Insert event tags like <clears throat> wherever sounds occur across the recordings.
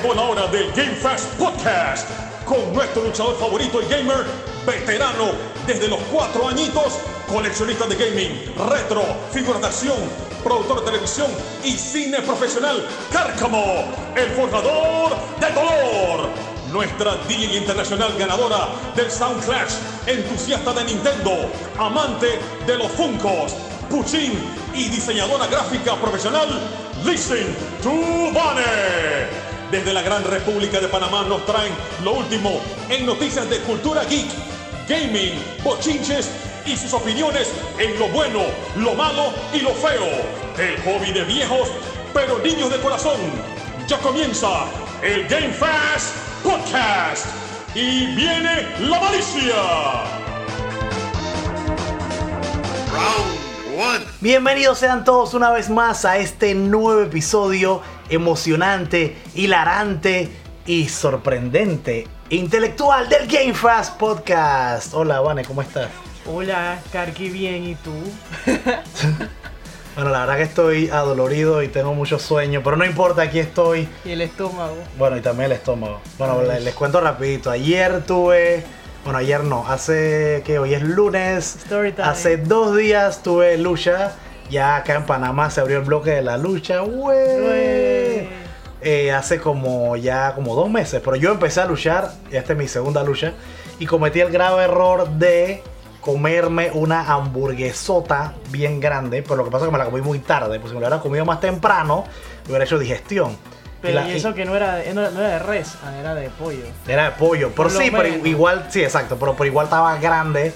llegó la hora del Game Fast Podcast con nuestro luchador favorito y gamer, veterano desde los cuatro añitos, coleccionista de gaming, retro, figuras de acción, productor de televisión y cine profesional, Cárcamo, el forjador de dolor. Nuestra DJ internacional ganadora del Sound Clash, entusiasta de Nintendo, amante de los Funkos, Puchín y diseñadora gráfica profesional, Listen to Bunny. Desde la Gran República de Panamá nos traen lo último en noticias de cultura geek, gaming, bochinches y sus opiniones en lo bueno, lo malo y lo feo. El hobby de viejos, pero niños de corazón. Ya comienza el Game Fast Podcast. Y viene la malicia. Bienvenidos sean todos una vez más a este nuevo episodio emocionante, hilarante y sorprendente, intelectual del Game Fast Podcast. Hola, Vane, ¿cómo estás? Hola, Karki, bien, ¿y tú? <laughs> Bueno, la verdad que estoy adolorido y tengo mucho sueño, pero no importa, aquí estoy. ¿Y el estómago? Bueno, y también el estómago. Bueno, les, les cuento rapidito. Ayer tuve... Bueno, ayer no, hace que hoy es lunes. Story time. Hace dos días tuve lucha. Ya acá en Panamá se abrió el bloque de la lucha. Güey. Eh, hace como ya como dos meses. Pero yo empecé a luchar. Y esta es mi segunda lucha. Y cometí el grave error de comerme una hamburguesota bien grande. Pero lo que pasa es que me la comí muy tarde. Pues si me la hubiera comido más temprano, me hubiera hecho digestión. Pero la- y eso que no era, no, no era de res, ah, era de pollo. Era de pollo. Pero sí, pero igual, sí, exacto. Pero, pero igual estaba grande.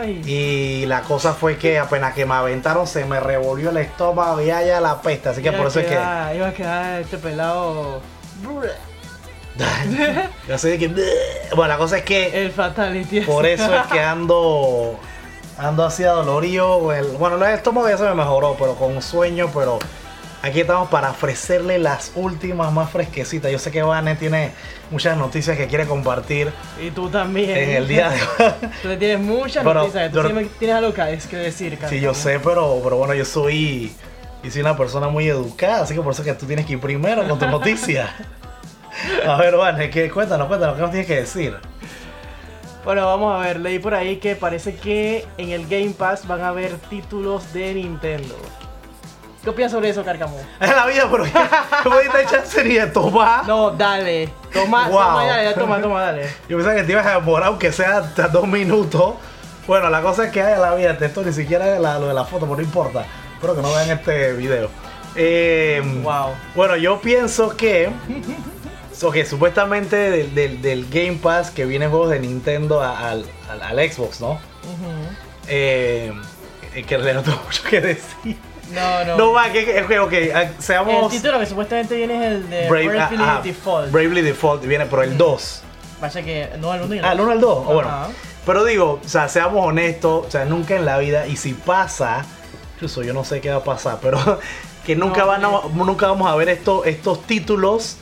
Ay, Y la cosa fue que apenas que me aventaron se me revolvió el estómago y ya la peste. Así que iba por eso es que. Iba a quedar este pelado. <laughs> De que. Bueno, la cosa es que. El fatality. Por eso es que ando. Ando así adolorido. el- Bueno, el estómago ya se me mejoró, pero con sueño. Pero aquí estamos para ofrecerle las últimas más fresquecitas. Yo sé que Vane tiene muchas noticias que quiere compartir Y tú también. en el día de hoy. <laughs> Tú tienes muchas Pero- noticias. Tú pero- tienes algo que que decir, Sí, Karki. yo sé, pero, pero bueno, yo soy, yo soy una persona muy educada, así que por eso es que tú tienes que ir primero con tu <laughs> noticia. A ver, Vane, ¿qué? Cuéntanos, cuéntanos, ¿qué nos tienes que decir? Bueno, vamos a ver. Leí por ahí que parece que en el Game Pass van a haber títulos de Nintendo. ¿Qué opinas sobre eso, Carcamo? Es <laughs> la vida, pero ¿cómo te chance ni de tomar? No, dale. Toma, Wow. toma, dale, toma, toma, dale. Yo pensaba que te ibas a demorar, aunque sea hasta dos minutos. Bueno, la cosa es que hay en la vida, esto ni siquiera es la- lo de la foto, pero no importa. Espero que no vean este video. Eh, Wow. Bueno, yo pienso que. <laughs> que supuestamente del, del- del Game Pass que vienen juegos de Nintendo al, al- al Xbox, ¿no? Ujú. Eh, eh, que en realidad no tengo <laughs> mucho que decir. No, no. No, va, que, que, que- ok, ah, el seamos. título que supuestamente viene es el de Brave- Bravely ah, ah, Default. Bravely Default viene, pero el 2. Vaya que no al 1 y el Ah, el dos. 1 al 2. o bueno. Ajá. Pero digo, o sea, seamos honestos, o sea, nunca en la vida, y si pasa, incluso yo no sé qué va a pasar, pero <laughs> que nunca, No, van a- nunca vamos a ver esto, estos títulos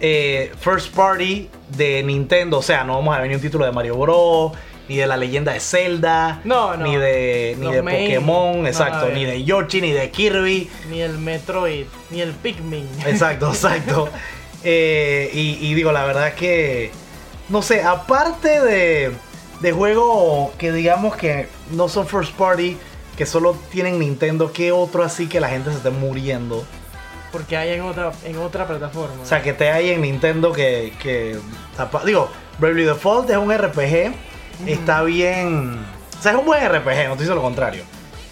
eh, first party de Nintendo. O sea, no vamos a ver ni un título de Mario Bros. Ni de la leyenda de Zelda, No, no. ni de, ni Los de main, Pokémon, exacto, ni de Yoshi, ni de Kirby, Ni el Metroid, ni el Pikmin. Exacto, <laughs> exacto. Eh, y, y digo, la verdad que, no sé, aparte de, de juegos que digamos que no son first party, que solo tienen Nintendo, ¿qué otro así que la gente se esté muriendo? Porque hay en otra, en otra plataforma. O sea, que te hay en Nintendo que, que digo, Bravely Default es un RPG, está bien, o sea, es un buen RPG, no te digo lo contrario.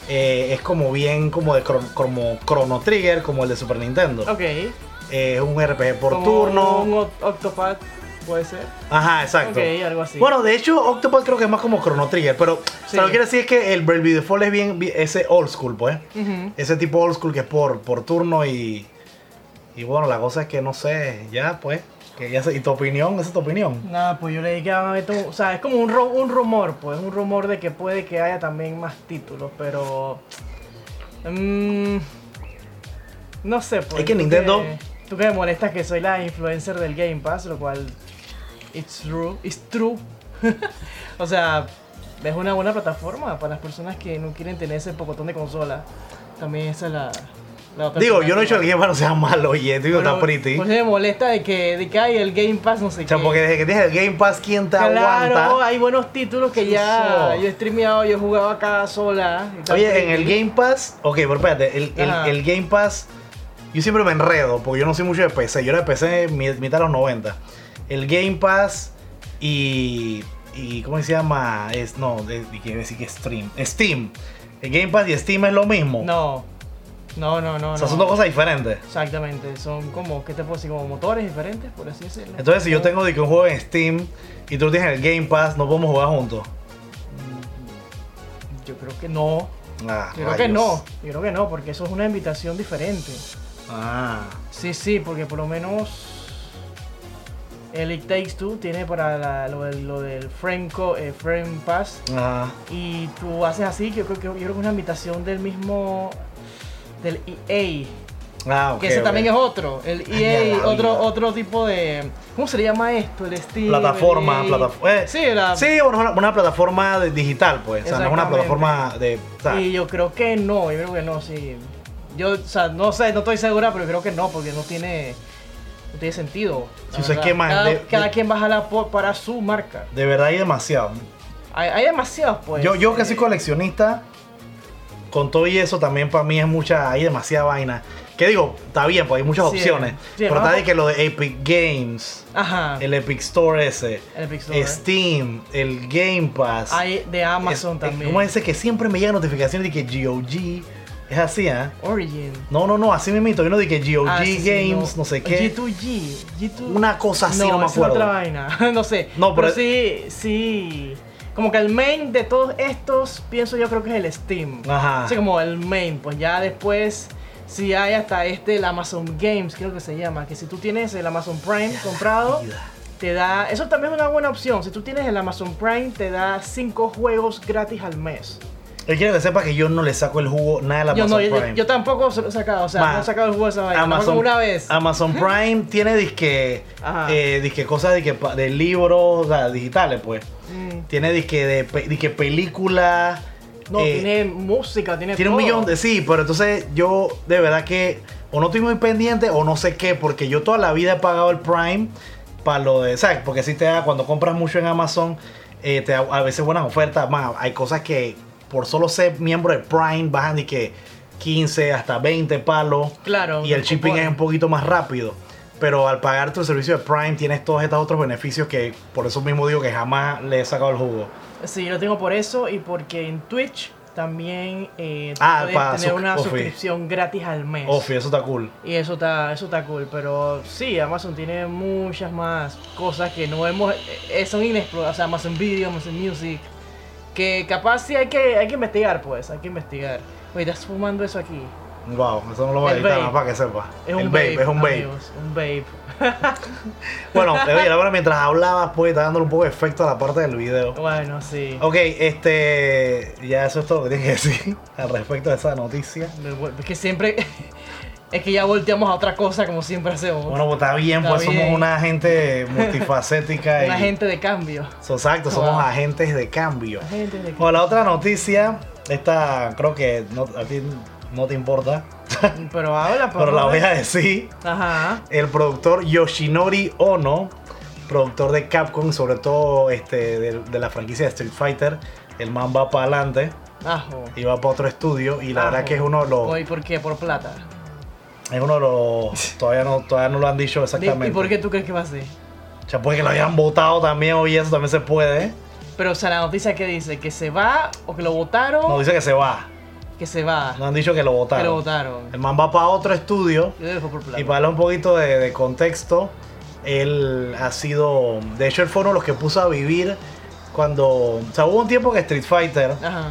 Eh, es como bien como de cron- como Chrono Trigger, como el de Super Nintendo. ok. Eh, es un RPG por Como turno. Un Oct- Octopath, puede ser. Ajá, exacto. Ok, algo así. Bueno, de hecho, Octopath creo que es más como Chrono Trigger, pero o sea, Sí. lo que quiero decir es que el Bravely Default es bien, ese old school, pues. Ese tipo old school que es por, por turno y. Y bueno, la cosa es que no sé, ya pues. Que ya sé- ¿Y tu opinión? ¿Esa es tu opinión? Nada, pues yo leí que van a haber O sea, es como un, ru- un rumor, pues. Un rumor de que puede que haya también más títulos, pero. mm, no sé, pues. Es que Nintendo- Tú que me molestas que soy la influencer del Game Pass, lo cual. It's true. It's true. <laughs> o sea, es una buena plataforma para las personas que no quieren tener ese pocotón de consola. También esa es la. Otra Digo, yo no he que el. Game Pass no sea malo, oye, digo, está pretty. Pues me molesta de que, de que hay el Game Pass, no sé o sea, qué. porque desde que tienes el Game Pass, ¿quién te Claro, aguanta? hay buenos títulos que ya Eso. yo he streameado, yo he jugado acá sola. y está Oye, en el pretty. Game Pass, ok, pero espérate, el, el- el Game Pass, yo siempre me enredo, porque yo no soy mucho de PC, yo era de PC mi- mitad de los 90. El Game Pass y, y ¿cómo se llama? Es, no, quiero decir que Stream, Steam. El Game Pass y Steam es lo mismo. No, no, no, no. o sea, son dos cosas diferentes. Exactamente, son como, ¿qué te puedo decir? Como motores diferentes, por así decirlo. Entonces, si yo tengo de que un juego en Steam y tú tienes el Game Pass, no podemos jugar juntos. Yo creo que no. Ah, Yo creo que no. Yo creo que no, porque eso es una invitación diferente. Ah, Sí, sí, porque por lo menos el It Takes Two tiene para la- lo, del, lo del frame, co- eh, frame pass ajá. y tú haces así, que, yo creo que es una invitación del mismo del EA, Ah, ok. que ese también es otro, el EA, la otro vida. otro tipo de ¿cómo se le llama esto? El Steam, plataforma, el EA. plataforma. Sí, la- sí, una, una plataforma digital, pues. O sea, no es una plataforma de. o sea, Y yo creo que no, yo creo que no, sí. Yo, o sea, no sé, no estoy segura, pero creo que no, porque no tiene, no tiene sentido. la Sí, o sea, es verdad. que más cada, de- cada de- quien va a jalar por- para su marca. de verdad hay demasiado. Hay, hay demasiados, pues. yo, yo que eh, soy coleccionista, con todo y eso también para mí es mucha. Hay demasiada vaina. Que digo, está bien, pues hay muchas Sí, opciones. sí, pero ¿no? está de que lo de Epic Games, Ajá. el Epic Store ese, el Epic Store. Steam, el Game Pass. Hay de Amazon es- también. ¿Cómo es ese que siempre me llegan notificaciones de que GOG es así, ¿ah? Origin. No, no, no, así me mito. Uno de que GOG Ah, sí, Games, no. sé qué. G2G. G2... Una cosa así, no, me esa es acuerdo. otra vaina. <laughs> no sé. No, pero, pero- sí, sí. Como que el main de todos estos, pienso yo creo que es el Steam. Ajá. Así como el main, pues ya después si hay hasta este el Amazon Games, creo que se llama, que si tú tienes el Amazon Prime comprado, te da, eso también es una buena opción. Si tú tienes el Amazon Prime, te da 5 juegos gratis al mes. Él quiere que sepa que yo no le saco el jugo nada de la Yo Amazon no, yo, Prime. yo tampoco se lo he sacado, o sea, Ma, no he sacado el juego de esa vaina, como una vez. Amazon <laughs> Prime tiene disque, eh, disque cosas disque de libros o sea, digitales, pues. Mm. Tiene disque de disque película. No, eh, tiene música, tiene tiene un millón de sí, pero entonces yo de verdad que o no estoy muy pendiente o no sé qué, porque yo toda la vida he pagado el Prime para lo de, ¿sabes? Porque si te da, cuando compras mucho en Amazon, eh, te da a veces buenas ofertas, más hay cosas que por solo ser miembro de Prime bajan de que 15 hasta 20 palos Claro. y el shipping es un poquito más rápido. Pero al pagar tu servicio de Prime tienes todos estos otros beneficios que por eso mismo digo que jamás le he sacado el jugo. Sí, lo tengo por eso y porque en Twitch también eh, Ah, puedes pa, tener una suscripción gratis al mes. Ofi, eso está cool. Y eso está, eso está cool, pero sí, Amazon tiene muchas más cosas que no hemos, eh, son inexploradas, o sea, Amazon Video, Amazon Music, que capaz sí hay que, hay que investigar, pues, hay que investigar. Oye, estás fumando eso aquí. Wow, eso no lo voy a editar nada para que sepa. Es el un vape, vape, es un vape. amigos, un vape. <laughs> Bueno, oye, ahora mientras hablabas, pues está dándole un poco de efecto a la parte del video. Bueno, sí. Ok, este. Ya eso es todo lo que tienes que decir <laughs> al respecto de esa noticia. Es que siempre, <laughs> es que ya volteamos a otra cosa como siempre hacemos. Bueno, pues está bien, Está pues somos una gente multifacética. <laughs> Un y, agente de cambio. Exacto, somos Wow. agentes de cambio. Agente de cambio. Bueno, la otra noticia, esta creo que no, a ti no te importa, <laughs> Pero habla, por <laughs> pero la voy a decir. Ajá. el productor Yoshinori Ono, productor de Capcom, sobre todo este, de, de la franquicia de Street Fighter, el man va para adelante Ajo. y va para otro estudio y la Ajo. verdad que es uno de los ¿por qué? Por plata. Es uno de los <laughs> todavía no todavía no lo han dicho Di- exactamente. ¿Y por qué tú crees que va así? O sea, puede que lo hayan votado también hoy eso también se puede. Pero, o sea, la noticia que dice que se va o que lo votaron, No dice que se va, que se va. no han dicho que lo que lo votaron. votaron. El man va para otro estudio Yo dejo por plata. Y para darle un poquito de, de contexto, él ha sido. De hecho, él fue uno de los que puso a vivir cuando. O sea, hubo un tiempo que Street Fighter. Ajá.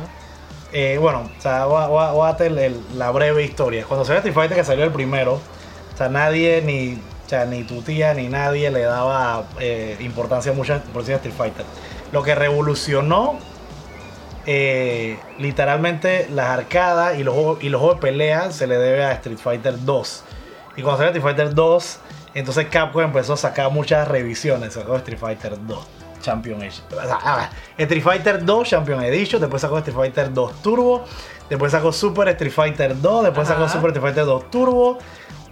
Eh, bueno, o sea, voy, a- hacer la breve historia. Cuando salió Street Fighter, que salió el primero, o sea, nadie, ni, o sea, ni tu tía, ni nadie le daba eh, importancia mucha por a Street Fighter. Lo que revolucionó. eh, literalmente las arcadas y los, juegos, y los juegos de pelea se le debe a Street Fighter 2. Y cuando salió Street Fighter 2, entonces Capcom empezó a sacar muchas revisiones. Sacó Street Fighter 2. Champion Edition. O sea, Street Fighter 2 Champion Edition, después sacó Street Fighter 2 Turbo, después sacó Super Street Fighter 2, después sacó Ajá. Super Street Fighter 2 Turbo.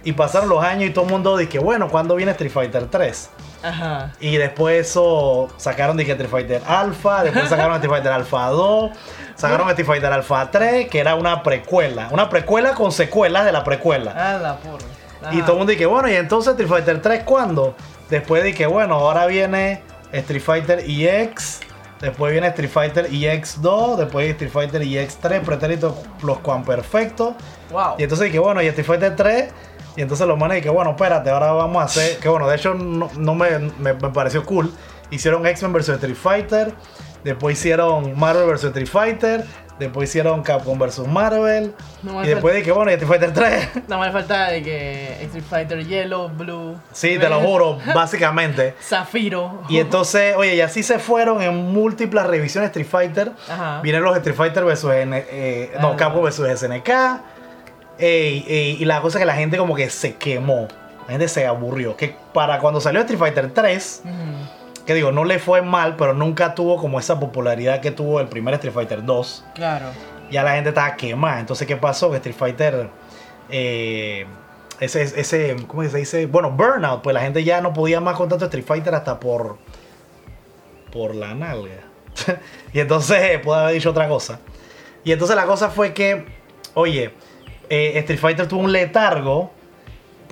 Y pasaron los años y todo el mundo dice, bueno, ¿cuándo viene Street Fighter 3? Ajá. Y después eso sacaron dije, Street Fighter Alpha, después sacaron Street Fighter Alpha 2, sacaron Street Fighter Alpha 3, que era una precuela, una precuela con secuelas de la precuela. Ah, la porra. Y todo el mundo dice, bueno, ¿y entonces Street Fighter 3 cuándo? Después dije, bueno, ahora viene Street Fighter EX, después viene Street Fighter EX 2, después Street Fighter EX 3, pretérito los perfecto. Wow. Y entonces dije, bueno, y Street Fighter 3. Y entonces los manes dije, bueno, espérate, ahora vamos a hacer. Que bueno, de hecho no, no me, me- me pareció cool. Hicieron X-Men vs Street Fighter. Después hicieron Marvel vs Street Fighter. Después hicieron Capcom vs Marvel. No y después dije, bueno, y Street Fighter 3. Nada más falta de que Street Fighter Yellow, Blue. sí, te lo juro, <laughs> básicamente. Zafiro. Y entonces, oye, y así se fueron en múltiples revisiones de Street Fighter. Ajá. Vienen los Street Fighter vs. Eh, no, Ah. Capcom vs SNK. Ey, ey, y la cosa es que la gente como que se quemó. La gente se aburrió. Que para cuando salió Street Fighter 3, Ujú. Que digo, no le fue mal, pero nunca tuvo como esa popularidad que tuvo el primer Street Fighter 2. Claro. Ya la gente estaba quemada. Entonces, ¿qué pasó? Que Street Fighter... eh, ese, ese, ¿cómo se dice? Bueno, Burnout, pues la gente ya no podía más con tanto Street Fighter hasta por... Por la nalga. <laughs> y entonces, puede haber dicho otra cosa. Y entonces la cosa fue que, oye, eh, Street Fighter tuvo un letargo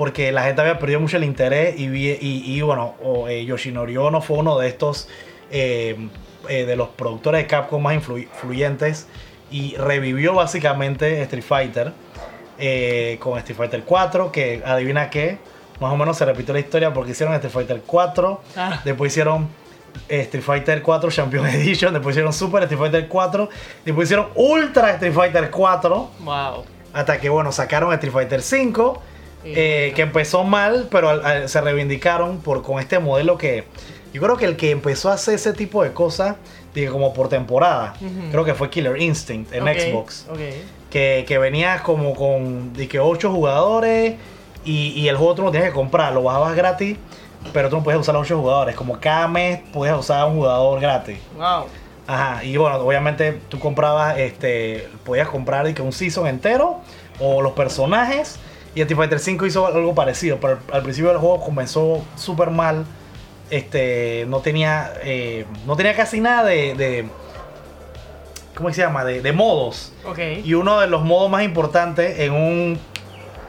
porque la gente había perdido mucho el interés y, vi- y, y, bueno, o, eh, Yoshinori Ono fue uno de estos, eh, eh, de los productores de Capcom más influ- influyentes y revivió básicamente Street Fighter eh, con Street Fighter 4, que adivina qué, más o menos se repitió la historia porque hicieron Street Fighter 4, Ah. después hicieron Street Fighter 4 Champion Edition, después hicieron Super Street Fighter 4, después hicieron Ultra Street Fighter 4, Wow. hasta que bueno, sacaron Street Fighter 5, Y- eh, que empezó mal, pero al- al- se reivindicaron por, con este modelo que yo creo que el que empezó a hacer ese tipo de cosas, como por temporada, Ujú. creo que fue Killer Instinct en Ok, Xbox, Ok. que, que venía como con de que 8 jugadores y, y el juego tú no tenías que comprar, lo bajabas gratis, pero tú no podías usar los 8 jugadores, como cada mes podías usar a un jugador gratis. Wow. Ajá, y bueno, obviamente tú comprabas, este, podías comprar de que un season entero o los personajes. Y Street Fighter 5 hizo algo parecido, pero al- principio del juego comenzó súper mal. Este, no tenía, eh, no tenía casi nada de, de ¿cómo se llama? De, de modos. Ok. Y uno de los modos más importantes en un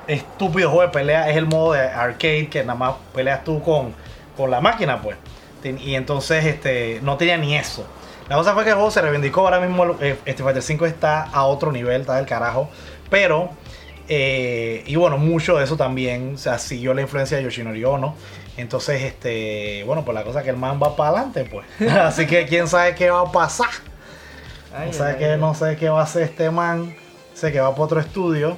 estúpido juego de pelea es el modo de arcade, que nada más peleas tú con, con la máquina, pues. Y entonces este, no tenía ni eso. La cosa fue que el juego se reivindicó. Ahora mismo Street Fighter 5 está a otro nivel, está del carajo. Pero, eh, y bueno, mucho de eso también, o sea, siguió la influencia de Yoshinori Ono. Entonces, este, bueno, pues la cosa es que el man va para adelante, pues. <laughs> Así que quién sabe qué va a pasar. Ay, No sé ay, qué, ay. no sé qué va a hacer este man. Sé que va para otro estudio.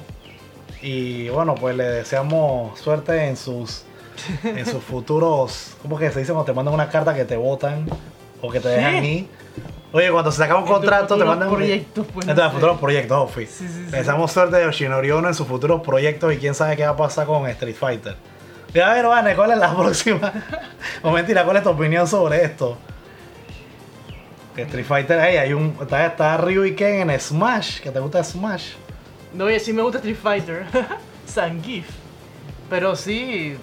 Y bueno, pues le deseamos suerte en sus en sus <laughs> futuros. ¿Cómo que se dice cuando te mandan una carta que te votan o que te dejan ¿Qué? ir? Oye, cuando se saca un En tus contrato te mandan un proyectos, pues, no Entonces, futuros proyectos, Ofi. Sí, sí, sí. Le deseamos suerte de Yoshinori Ono en sus futuros proyectos y quién sabe qué va a pasar con Street Fighter. Y a ver, Vane, ¿cuál es la <laughs> próxima? o mentira, ¿cuál es tu opinión sobre esto? Que Street Fighter, hey, hay un. Está, está Ryu y Ken en Smash, que te gusta Smash. No, oye, sí me gusta Street Fighter. <laughs> Sangif. Pero sí.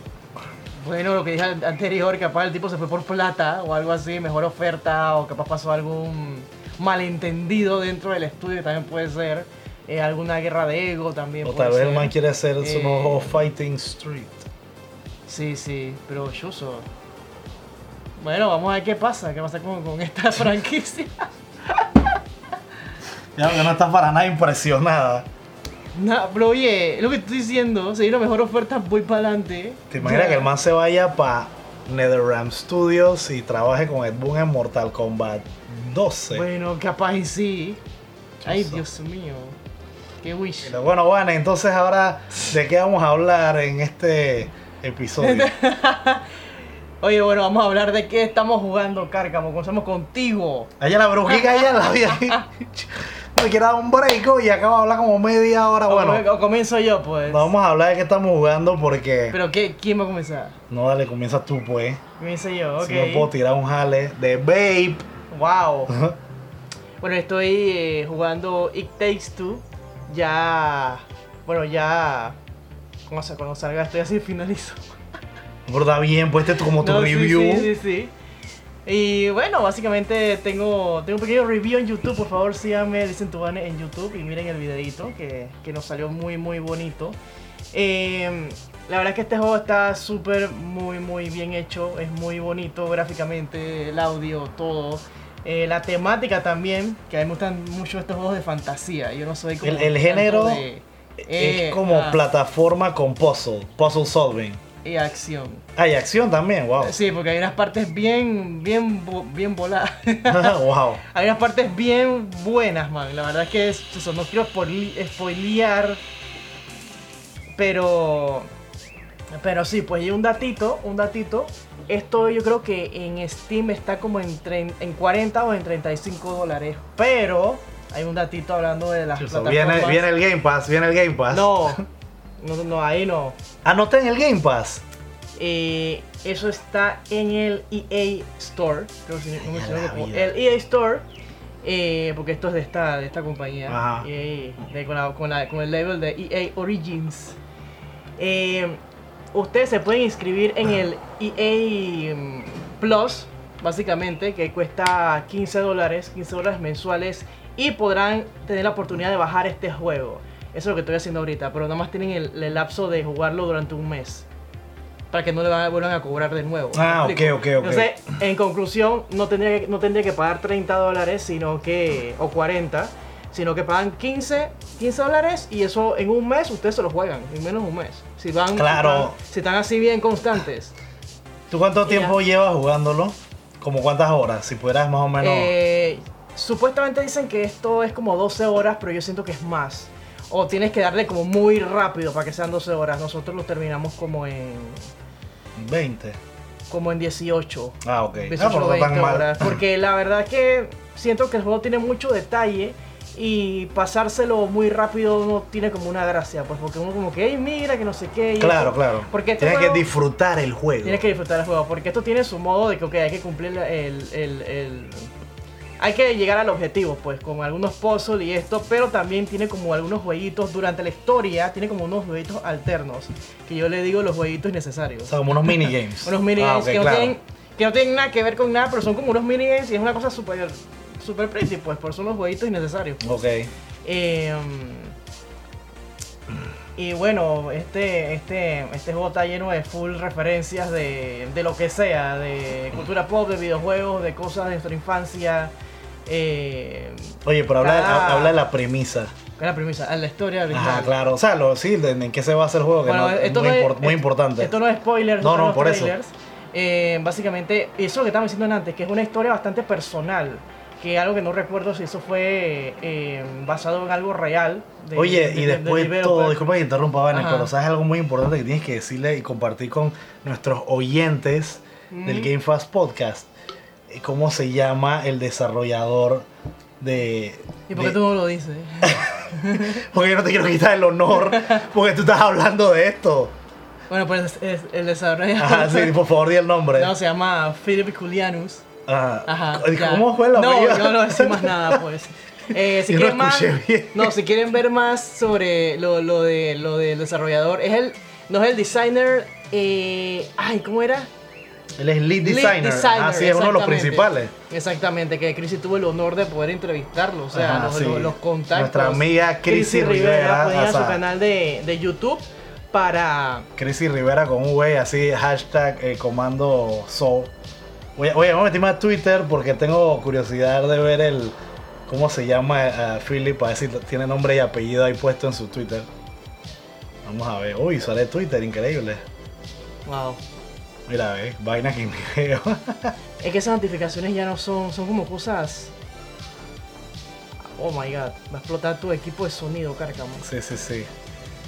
Bueno, lo que dije an- anterior, capaz el tipo se fue por plata o algo así, mejor oferta, o capaz pasó algún malentendido dentro del estudio, que también puede ser. eh, alguna guerra de ego también. O puede tal vez el man quiere hacer su Eh, nuevo Fighting Street. Sí, sí, pero Yuso. Bueno, vamos a ver qué pasa, qué pasa con, con esta franquicia. <laughs> Ya no estás para nada impresionada. <laughs> Nah, pero oye, lo que estoy diciendo, si hay una mejor oferta, voy para adelante. ¿Te imaginas que el man se vaya para NetherRealm Studios y trabaje con Ed Boon en Mortal Kombat 12? Bueno, capaz y sí. Ay. Dios mío. Qué wish. Pero Bueno, bueno, entonces ahora, ¿de qué vamos a hablar en este episodio? <laughs> Oye, bueno, vamos a hablar de qué estamos jugando, Cárcamo. Comenzamos contigo. Allá la brujita ya la había <laughs> dicho. Me quiero dar un break y acabo de hablar como media hora. O- Bueno, o comienzo yo, pues. vamos a hablar de qué estamos jugando porque. Pero ¿qué, ¿quién va a comenzar? No, dale, comienza tú, pues. Comienzo yo, ok. Si no puedo tirar un jale de Babe. Wow. <laughs> Bueno, estoy eh, jugando It Takes Two. Ya. Bueno, ya. ¿Cómo se cuando salga estoy así finalizo. Pero está bien, pues este es como tu No, sí, review. Sí, sí, sí. Y bueno, básicamente tengo, tengo un pequeño review en YouTube. Por favor, síganme, dicen Tubane en YouTube y miren el videito que, que nos salió muy, muy bonito. Eh, la verdad es que este juego está súper, muy, muy bien hecho. Es muy bonito gráficamente, el audio, todo. Eh, la temática también, que a mí me gustan mucho estos juegos de fantasía. Yo no soy como El- género de- eh, es como ah, plataforma con puzzle, puzzle solving. Y acción. Ah, y acción también, wow. Sí, porque hay unas partes bien, bien, bien voladas. <laughs> wow. hay unas partes bien buenas, man. La verdad es que es- eso, no quiero spoilear, pero, pero sí, pues hay un datito, un datito. Esto yo creo que en Steam está como en, en 40 o en 35 dólares, pero hay un datito hablando de las Eso, plataformas. viene, viene el Game Pass, viene el Game Pass. No, <laughs> no, no, ahí no. Ah, no está en el Game Pass. Eh, eso está en el EA Store. Creo que si no me el EA Store. eh, porque esto es de esta, de esta compañía. Ajá. EA, de- con, la- con la- con el label de EA Origins. Eh, ustedes se pueden inscribir en el EA mm, Plus, básicamente, que cuesta 15 dólares, 15 dólares mensuales. Y podrán tener la oportunidad de bajar este juego. Eso es lo que estoy haciendo ahorita, pero nada más tienen el, el lapso de jugarlo durante un mes. Para que no le van- vuelvan a cobrar de nuevo. Ah, ok, ok, ok. Entonces, en conclusión, no tendría que, no tendría que pagar 30 dólares, sino que. o 40, sino que pagan 15, 15 dólares y eso en un mes ustedes se lo juegan, en menos de un mes. Si van. Claro. Si están, si están así bien constantes. ¿Tú cuánto tiempo ya. llevas jugándolo? ¿Como cuántas horas? Si pudieras más o menos. Eh, supuestamente dicen que esto es como 12 horas, pero yo siento que es más. O tienes que darle como muy rápido para que sean 12 horas. Nosotros lo terminamos como en. 20. como en 18. Ah, ok. 18 Ah, pero o no 20 tan mal. horas. <clears throat> Porque la verdad es que siento que el juego tiene mucho detalle y pasárselo muy rápido no tiene como una gracia. Pues porque uno como que, hey, mira, que no sé qué. y Claro, esto". claro. Porque este Tienes juego- que disfrutar el juego. Tienes que disfrutar el juego. Porque esto tiene su modo de que, ok, hay que cumplir el. el- el- hay que llegar al objetivo, pues, con algunos puzzles y esto, pero también tiene como algunos jueguitos durante la historia, tiene como unos jueguitos alternos, que yo le digo los jueguitos O innecesarios. sea, como unos minigames. <laughs> Unos minigames Ah, que, no tienen, que no tienen nada que ver con nada, pero son como unos minigames y es una cosa súper super pretty, pues, por eso son los jueguitos innecesarios. Ok. Eh, y bueno, este, este, este juego está lleno de full referencias de, de lo que sea, de cultura pop, de videojuegos, de cosas de nuestra infancia. Eh, Oye, pero habla, habla de la premisa. ¿Qué es la premisa? Ah, La historia original. Ajá, claro. O sea, lo, sí, en qué se basa el juego, que Bueno, no- es esto muy, no impor- muy es- importante. Esto no es spoiler, No, no, no, por eso. trailers. Eh, básicamente, eso es que estaba diciendo antes, que es una historia bastante personal. Que algo que no recuerdo si eso fue eh, basado en algo real. de- Oye, de- y de- después del de todo, disculpa que interrumpa, Vane, Ajá. pero sabes algo muy importante que tienes que decirle y compartir con nuestros oyentes del Mm. Game Fast Podcast. ¿Cómo se llama el desarrollador de. ¿Y por qué de- tú no lo dices? <laughs> Porque yo no te quiero quitar el honor, porque tú estás hablando de esto. bueno, pues es, el desarrollador. Ajá, sí, por favor, di el nombre. No, se llama Philip Julianus. Ajá. Ajá. ¿Cómo ya. fue la No, apellido? yo no decir más nada, <laughs> pues. Eh, si quieren más, no, si quieren ver más sobre lo, lo de lo del desarrollador, es el, no es el designer, eh, ay, ¿cómo era? Él es lead Lead designer. Ah, sí, es uno de los principales. Exactamente, que Chrissy tuvo el honor de poder entrevistarlo, o sea, Ajá, los, sí. los- los contactos. Nuestra amiga Chrissy Rivera, ir a su canal de, de YouTube para Chrissy Rivera con un güey así, hashtag eh, comando Soul. Voy a, oye, voy a meterme a Twitter porque tengo curiosidad de ver el. ¿Cómo se llama a Philip? A ver si tiene nombre y apellido ahí puesto en su Twitter. Vamos a ver. Uy, sale Twitter, increíble. wow. Mira, ve, vaina que ni veo. Es que esas notificaciones ya no son, son como cosas. Oh my god, va a explotar tu equipo de sonido, Cárcamo. sí, sí, sí.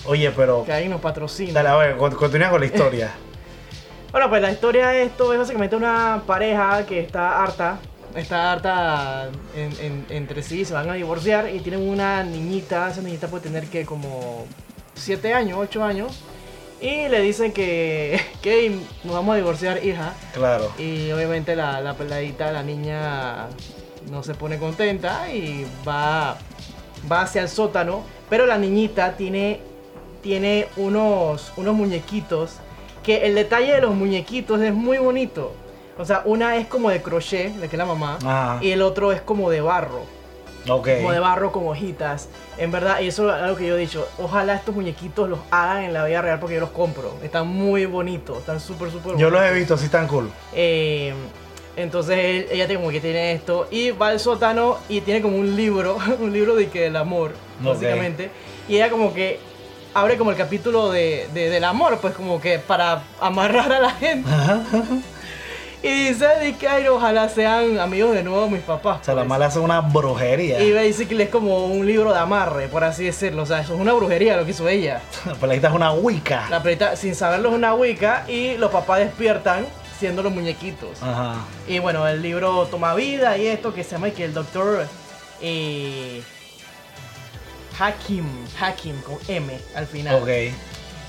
Oye, pero. Que alguien nos patrocina. Dale, a ver, con- continúa con la historia. <laughs> Bueno, pues la historia de esto es básicamente una pareja que está harta está harta en- en- entre sí, se van a divorciar y tienen una niñita, esa niñita puede tener que como 7 años, 8 años, y le dicen que, que nos vamos a divorciar, hija. Claro. Y obviamente la, la peladita, la niña, no se pone contenta y va, va hacia el sótano. Pero la niñita tiene, tiene unos, unos muñequitos que el detalle de los muñequitos es muy bonito. O sea, una es como de crochet, de que es la mamá, Ajá. y el otro es como de barro, Como de barro con hojitas. En verdad, y eso es algo que yo he dicho, ojalá estos muñequitos los hagan en la vida real porque yo los compro. Están muy bonitos, están súper, súper bonitos. Yo los he visto, sí están cool. Eh, entonces él- ella tiene como que tiene esto y va al sótano y tiene como un libro, <laughs> un libro de que del amor, Ok. básicamente. Y ella como que abre como el capítulo de, de- del amor, pues como que para amarrar a la gente. Y dice de que "Ay, ojalá sean amigos de nuevo mis papás. O sea, la pues". mala hace una brujería. Y basically es como un libro de amarre, por así decirlo. O sea, eso es una brujería lo que hizo ella. La peladita es una wicca. La pelita, sin saberlo, es una wicca y los papás despiertan siendo los muñequitos. Ajá. Y bueno, el libro toma vida y esto que se llama que el doctor eh, Hakim, Hakim con M al final. Ok.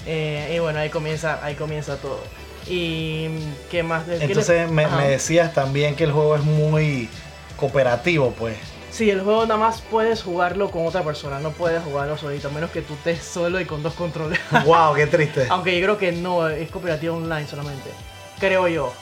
Eh, y bueno, ahí comienza, ahí comienza todo. Y qué más. ¿Qué Entonces me, me decías también que el juego es muy cooperativo, pues. Sí, el juego nada más puedes jugarlo con otra persona, no puedes jugarlo solito, a menos que tú estés solo y con dos controles. wow, qué triste. <laughs> Aunque yo creo que no, es cooperativo online solamente. Creo yo.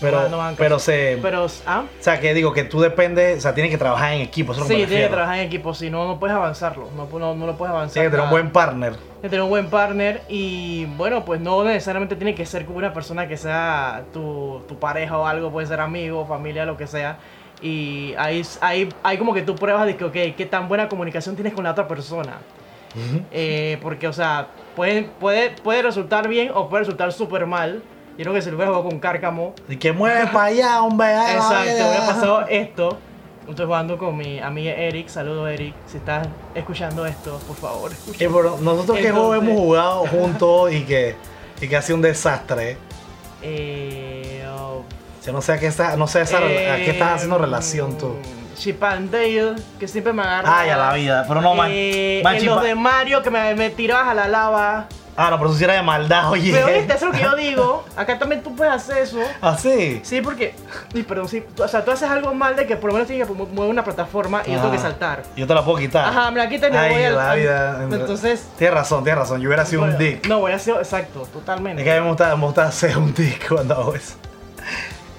Pero, no van pero se. Pero, ¿ah? o sea, que digo que tú dependes, o sea, tienes que trabajar en equipo, eso Sí, tienes que trabajar en equipo, si no, no puedes avanzarlo. No, no, no lo puedes avanzar. Tienes que tener un buen partner. Tienes que tener un buen partner y bueno, pues no necesariamente tiene que ser como una persona que sea tu, tu pareja o algo, puede ser amigo, familia, lo que sea. Y ahí, ahí, ahí como que tú pruebas de que, ok, qué tan buena comunicación tienes con la otra persona. Eh, porque, o sea, puede, puede, puede resultar bien o puede resultar súper mal. Creo que si lo hubiera jugado con Cárcamo, Y que mueve para allá, hombre. Exacto, hubiera pasado esto. Estoy jugando con mi amiga Eric. Saludo Eric. Si estás escuchando esto, por favor. escucha. Eh, pero nosotros que juego hemos jugado juntos y que, y que ha sido un desastre. Eh, oh, Yo no sé a qué, está, no sé esa- a qué estás haciendo eh, relación tú. Chip and Dale, que siempre me agarra. Ay, a la vida. Pero no, man. Eh, man, en los de Mario, que me, me tirabas a la lava. Ah, no, pero eso sí era de maldad, oye. Pero viste, eso es lo que yo digo. Acá también tú puedes hacer eso. Así. Sí, porque. Ay, perdón, sí. tú- O sea, tú haces algo mal de que por lo menos tienes que mo- mover una plataforma y yo tengo que Ah, saltar. Yo te la puedo quitar. Ajá, me la quita y me Ay, voy la al- vida. Entonces. Tienes razón, tienes razón. Yo hubiera sido un dick. No, voy a ser. Exacto, totalmente. Es que a mí me gusta, me gusta ser un dick cuando hago eso.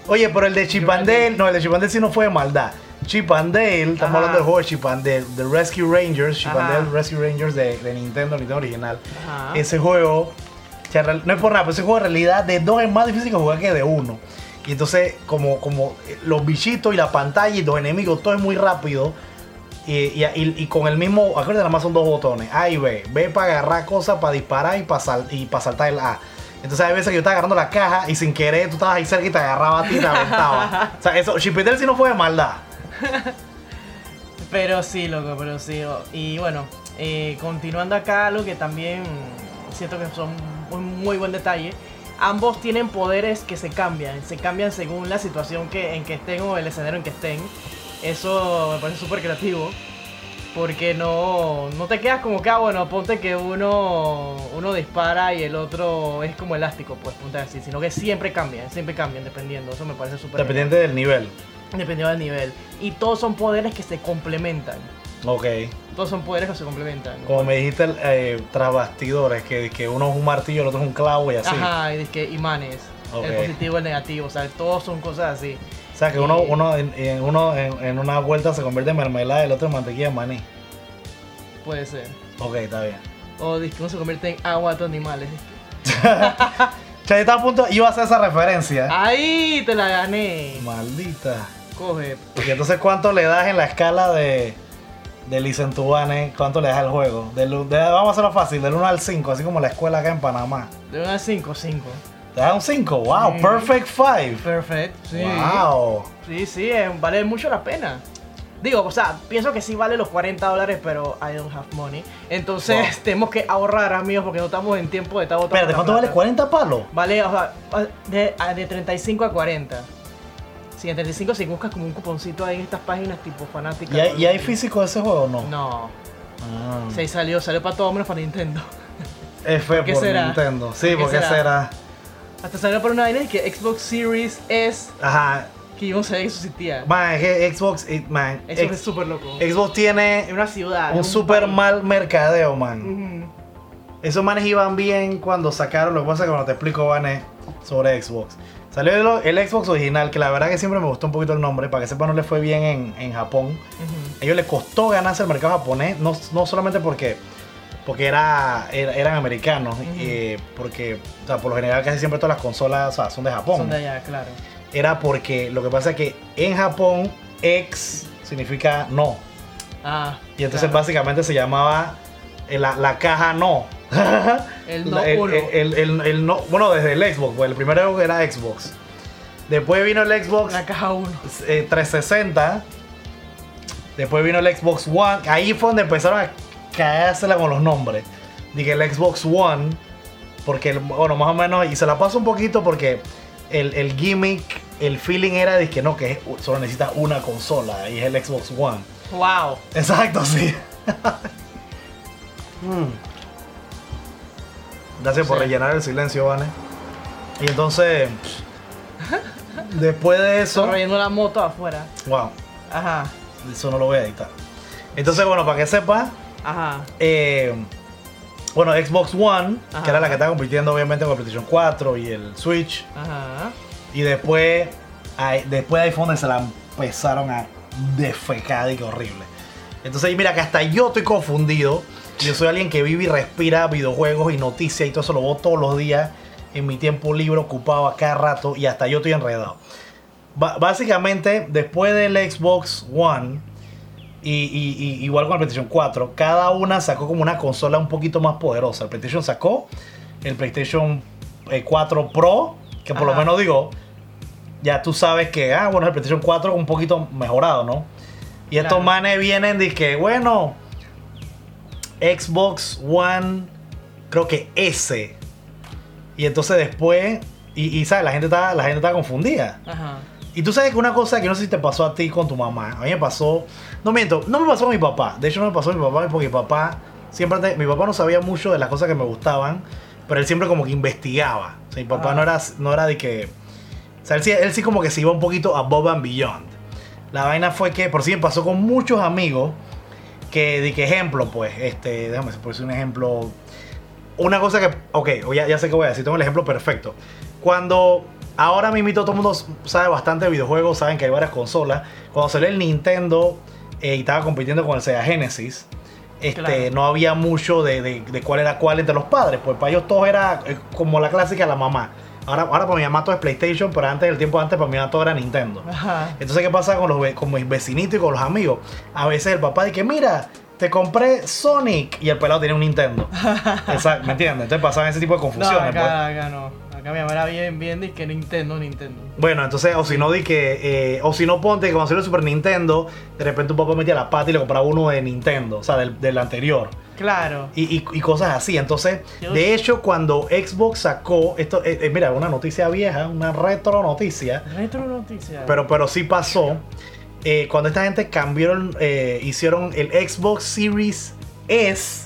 Oye, pero el de Chip and Dale, no, el de Chip and Dale sí no fue de maldad. Chip and Dale, estamos Ajá. hablando del juego de Chip and Dale, de Rescue Rangers, Chip and Ajá. Dale Rescue Rangers de, de Nintendo, Nintendo original. Ajá. Ese juego, no es por nada, pero ese juego en realidad de dos es más difícil que jugar que de uno. Y entonces, como, como eh, los bichitos y la pantalla y los enemigos, todo es muy rápido. Y, y, y- y con el mismo, acuérdate, nada más son dos botones, A y B. B para agarrar cosas, para disparar y para y para saltar el A. Entonces hay veces que yo estaba agarrando la caja y sin querer tú estabas ahí cerca y te agarraba a ti y te aventaba. <laughs> o sea, eso, Chip and Dale sí no fue de maldad. <laughs> Pero sí, loco, pero sí. Y bueno, eh, continuando acá, lo que también siento que son un muy buen detalle. Ambos tienen poderes que se cambian, se cambian según la situación que, en que estén o el escenario en que estén. Eso me parece súper creativo. Porque no, no te quedas como que, ah, bueno, ponte que uno, uno dispara y el otro es como elástico, pues ponte así. Sino que siempre cambian, siempre cambian dependiendo. Eso me parece súper Dependiente del nivel. Dependiendo del nivel. Y todos son poderes que se complementan. Ok. Todos son poderes que se complementan. Como me dijiste eh, tras bastidores, que, que uno es un martillo, el otro es un clavo y así. Ajá, y dice que imanes. Ok. El positivo, el negativo. O sea, todos son cosas así. O sea, que uno, uno, en, en- uno en, en una vuelta se convierte en mermelada y el otro en mantequilla de maní. Puede ser. Ok, está bien. O dice que uno se convierte en agua de animales. <laughs> Yo estaba a punto, iba a hacer esa referencia. ¡Ahí! Te la gané. Maldita. Coge. Y entonces, ¿cuánto le das en la escala de, de Licentubane? ¿Cuánto le das al juego? Del, de- vamos a hacerlo fácil, del 1 al 5, así como la escuela acá en Panamá. De 1 a 5, 5. ¿Te das un 5? ¡Wow! Sí. ¡Perfect 5! Perfecto. Sí. ¡Wow! Sí, sí, vale mucho la pena. Digo, o sea, pienso que sí vale los 40 dólares, pero I don't have money. Entonces Wow. <laughs> tenemos que ahorrar, amigos, porque no estamos en tiempo de estar botando Espérate, ¿cuánto plata. vale? ¿40 palos? Vale, o sea, de, de 35 a 40. Sí, en 35 si buscas como un cuponcito ahí en estas páginas tipo fanáticas. ¿Y hay, y hay físico de ese juego o no? No. Ah. Sí, salió, salió para todo menos para Nintendo. F ¿Por por será? Nintendo. Sí, ¿Por porque será? será? Hasta salió para una vaina y que Xbox Series S, Ajá. que yo no sabía que eso existía. Man, es que Xbox, eh, man, Eso X- es súper loco. Xbox En tiene una ciudad. un país. mal mercadeo, man. Esos manes iban bien cuando sacaron, lo que pasa es que cuando te explico, Vanes, sobre Xbox. Salió el, el Xbox original, que la verdad que siempre me gustó un poquito el nombre, para que sepan no le fue bien en, en Japón. A ellos les costó ganarse el mercado japonés, no, no solamente porque, porque era, era- eran americanos, eh, porque o sea, por lo general casi siempre todas las consolas o sea, son de Japón. Son de allá, claro. Era porque lo que pasa es que en Japón, X significa no. Ah. Y entonces claro. básicamente se llamaba la, la caja no. El <laughs> no el, uno. el- el- el no. Bueno, desde el Xbox, pues el primero era Xbox. Después vino el Xbox La caja 1. eh, 360. Después vino el Xbox One. Ahí fue donde empezaron a caérsela con los nombres. Dije el Xbox One. Porque, bueno, más o menos. Y se la paso un poquito porque el, el gimmick, el feeling era de que no, que solo necesitas una consola. Y es el Xbox One. Wow. Exacto, sí. <laughs> Mm. Gracias por Sí. rellenar el silencio, Vane. Y entonces, después de eso, Estoy la moto afuera. wow, Ajá. eso no lo voy a editar. Entonces, bueno, para que sepa, Ajá. eh, bueno, Xbox One, Ajá. que era la que estaba compitiendo obviamente con el PlayStation 4 y el Switch, Ajá. y después, después de iPhone se la empezaron a defecar y que horrible. Entonces, mira que hasta yo estoy confundido. Yo soy alguien que vive y respira videojuegos y noticias y todo eso lo veo todos los días en mi tiempo libre ocupado a cada rato y hasta yo estoy enredado. Básicamente, después del Xbox One y, y- y- igual con el PlayStation 4, cada una sacó como una consola un poquito más poderosa. El PlayStation sacó el PlayStation eh, 4 Pro, que por lo menos digo, ya tú sabes que, ah, bueno, el PlayStation 4 un poquito mejorado, ¿no? Y estos manes vienen de que, bueno, Xbox One, creo que S. Y entonces después, y, y sabes, la gente está, la gente está confundida. Ajá. Y tú sabes que una cosa que no sé si te pasó a ti con tu mamá, a mí me pasó, no miento, no me pasó con mi papá, de hecho no me pasó con mi papá porque mi papá siempre, mi papá no sabía mucho de las cosas que me gustaban, pero él siempre como que investigaba, o sea, mi papá no era, no era de que, o sea, él sí, él sí como que se iba un poquito above and beyond. La vaina fue que, por sí me pasó con muchos amigos, que, de que ejemplo, pues, este, déjame por un ejemplo, una cosa que, ok, ya, ya sé qué voy a decir, tengo el ejemplo perfecto. Cuando ahora mismo todo el mundo sabe bastante de videojuegos, saben que hay varias consolas. Cuando salió el Nintendo eh, y estaba compitiendo con el Sega Genesis, este, Claro. no había mucho de, de- de cuál era cuál entre los padres. Pues para ellos todo era eh, como la clásica la mamá. Ahora, ahora para mi mamá todo es PlayStation, pero antes, el tiempo antes, para mi mamá todo era Nintendo. Ajá. Entonces, ¿qué pasa con, los, con mis vecinitos y con los amigos? A veces el papá dice, mira, te compré Sonic y el pelado tiene un Nintendo. <laughs> Exacto, ¿me entiendes? Entonces pasaban ese tipo de No, confusiones. pues. acá, acá no. Acá mi mamá era bien, bien de que Nintendo, Nintendo. Bueno, entonces, o si no, di que, eh, o si no, ponte que cuando salió el Super Nintendo, de repente un papá metía la pata y le compraba uno de Nintendo, o sea, del, del anterior. Claro. Y, y- y cosas así. Entonces, de hecho, cuando Xbox sacó, esto, eh, eh, mira, una noticia vieja, una retro noticia, Retro noticia. pero, pero sí pasó. eh, cuando esta gente cambiaron, eh, hicieron el Xbox Series S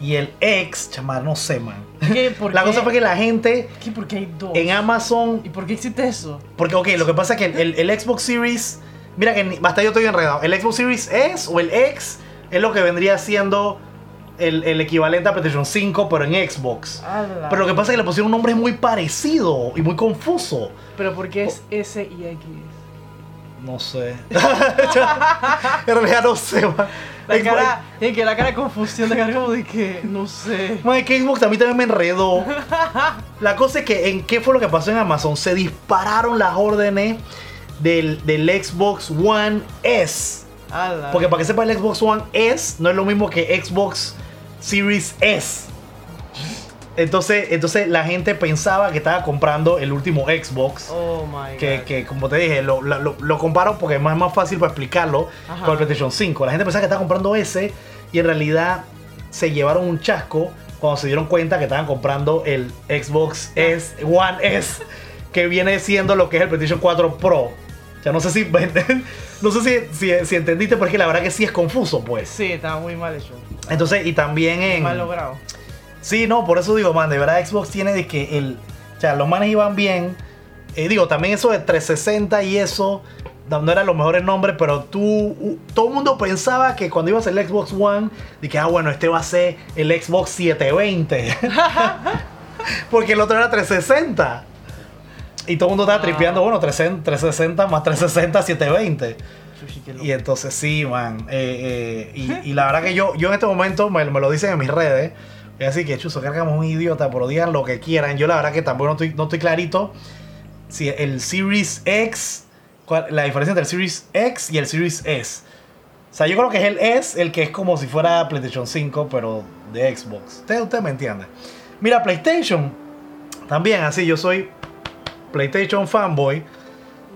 y el X, chamar, no sé, man. ¿Qué? <laughs> ¿Por La qué? cosa fue que la gente ¿Qué? ¿Por qué hay dos? en Amazon ¿Y por qué existe eso? Porque, ok, lo que pasa es que el Xbox Series. Mira que ni- hasta yo estoy enredado. El Xbox Series S o el X es lo que vendría siendo el, el equivalente a PlayStation 5, pero en Xbox. Ala. Pero lo que pasa es que le pusieron un nombre muy parecido y muy confuso. Pero ¿por qué es S y X? No sé. <laughs> en realidad no sé, man. La cara, tiene que la cara de confusión de cara como de que, no sé. Man, es que Xbox a mí también me enredó. La cosa es que, ¿en qué fue lo que pasó en Amazon? Se dispararon las órdenes del, del Xbox One S. Ala. Porque para que sepa, el Xbox One S no es lo mismo que Xbox Series S. Entonces, entonces la gente pensaba que estaba comprando el último Xbox. Oh my god. Que, que, como te dije, lo, lo, comparo porque es más, más fácil para explicarlo Ajá. con el PlayStation 5. La gente pensaba que estaba comprando ese y en realidad se llevaron un chasco cuando se dieron cuenta que estaban comprando el Xbox S, One S. Que viene siendo lo que es el PlayStation 4 Pro. Sea, no sé si no sé si, si, si entendiste, porque la verdad que sí es confuso, pues. Sí, estaba muy mal hecho. Entonces, y también en. Mal logrado. Sí, no, por eso digo, man, de verdad Xbox tiene de que el. O sea, los manes iban bien. Eh, digo, también eso de 360 y eso. No eran los mejores nombres, pero tú. todo el mundo pensaba que cuando ibas el Xbox One, de que, ah, bueno, este va a ser el Xbox 720. <laughs> Porque el otro era 360. Y todo el mundo estaba Ah. tripeando, bueno, 360 360 más 360, 720. Sushi, qué loco. Y entonces sí, man. eh, eh, y, y la verdad que yo, yo en este momento me, me lo dicen en mis redes. Es así que chuzo, cargamos un idiota, pero digan lo que quieran. Yo la verdad que tampoco no estoy, no estoy clarito si el Series X, cuál- la diferencia entre el Series X y el Series S. O sea, yo creo que es el S, el que es como si fuera PlayStation 5, pero de Xbox. Usted, usted me entiende. Mira, PlayStation, también así, yo soy PlayStation fanboy.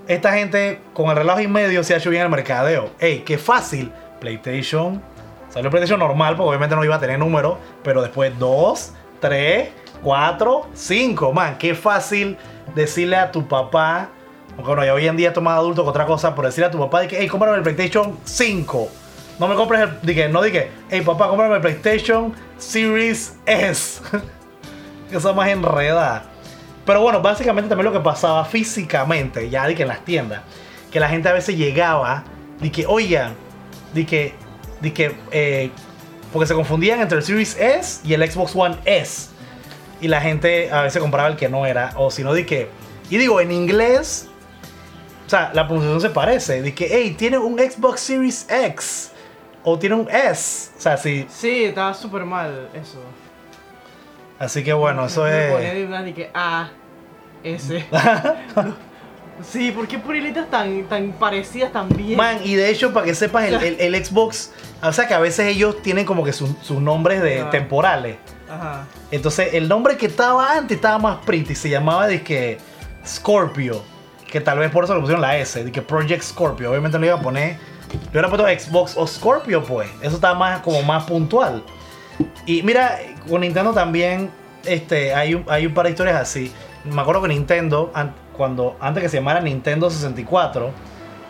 Esta gente con el reloj y medio se ha hecho bien el mercadeo. Ey, qué fácil. PlayStation. Salió PlayStation normal, porque obviamente no iba a tener número. Pero después 2, 3, 4, 5. Man, qué fácil decirle a tu papá. Aunque bueno, ya hoy en día es más adulto que otra cosa. Pero decirle a tu papá de que, hey, cómprame el PlayStation 5. No me compres el. Dije, no dije, hey papá, cómprame el PlayStation Series S. <laughs> son más enredada. Pero bueno, básicamente también lo que pasaba físicamente, ya de que en las tiendas, que la gente a veces llegaba, de que, oigan, de que, de que, eh, porque se confundían entre el Series S y el Xbox One S. Y la gente a veces compraba el que no era, o si no, de que, y digo, en inglés, o sea, la pronunciación se parece, de que, hey, tiene un Xbox Series X, o tiene un S, o sea, sí, Sí, estaba súper mal eso. Así que bueno, eso es... de que A, S. <laughs> sí, ¿por qué purilitas tan, tan parecidas también? Man, y de hecho, para que sepas, el, el- el Xbox, o sea que a veces ellos tienen como que sus, sus nombres de Ah. temporales. Ajá. Entonces, el nombre que estaba antes estaba más pretty, se llamaba de que Scorpio, que tal vez por eso le pusieron la S, de que Project Scorpio. Obviamente no iba a poner, le hubiera puesto Xbox o Scorpio, pues. Eso estaba más como más puntual. Y mira, con Nintendo también, este, hay un, hay un par de historias así. Me acuerdo que Nintendo, an- cuando antes que se llamara Nintendo 64,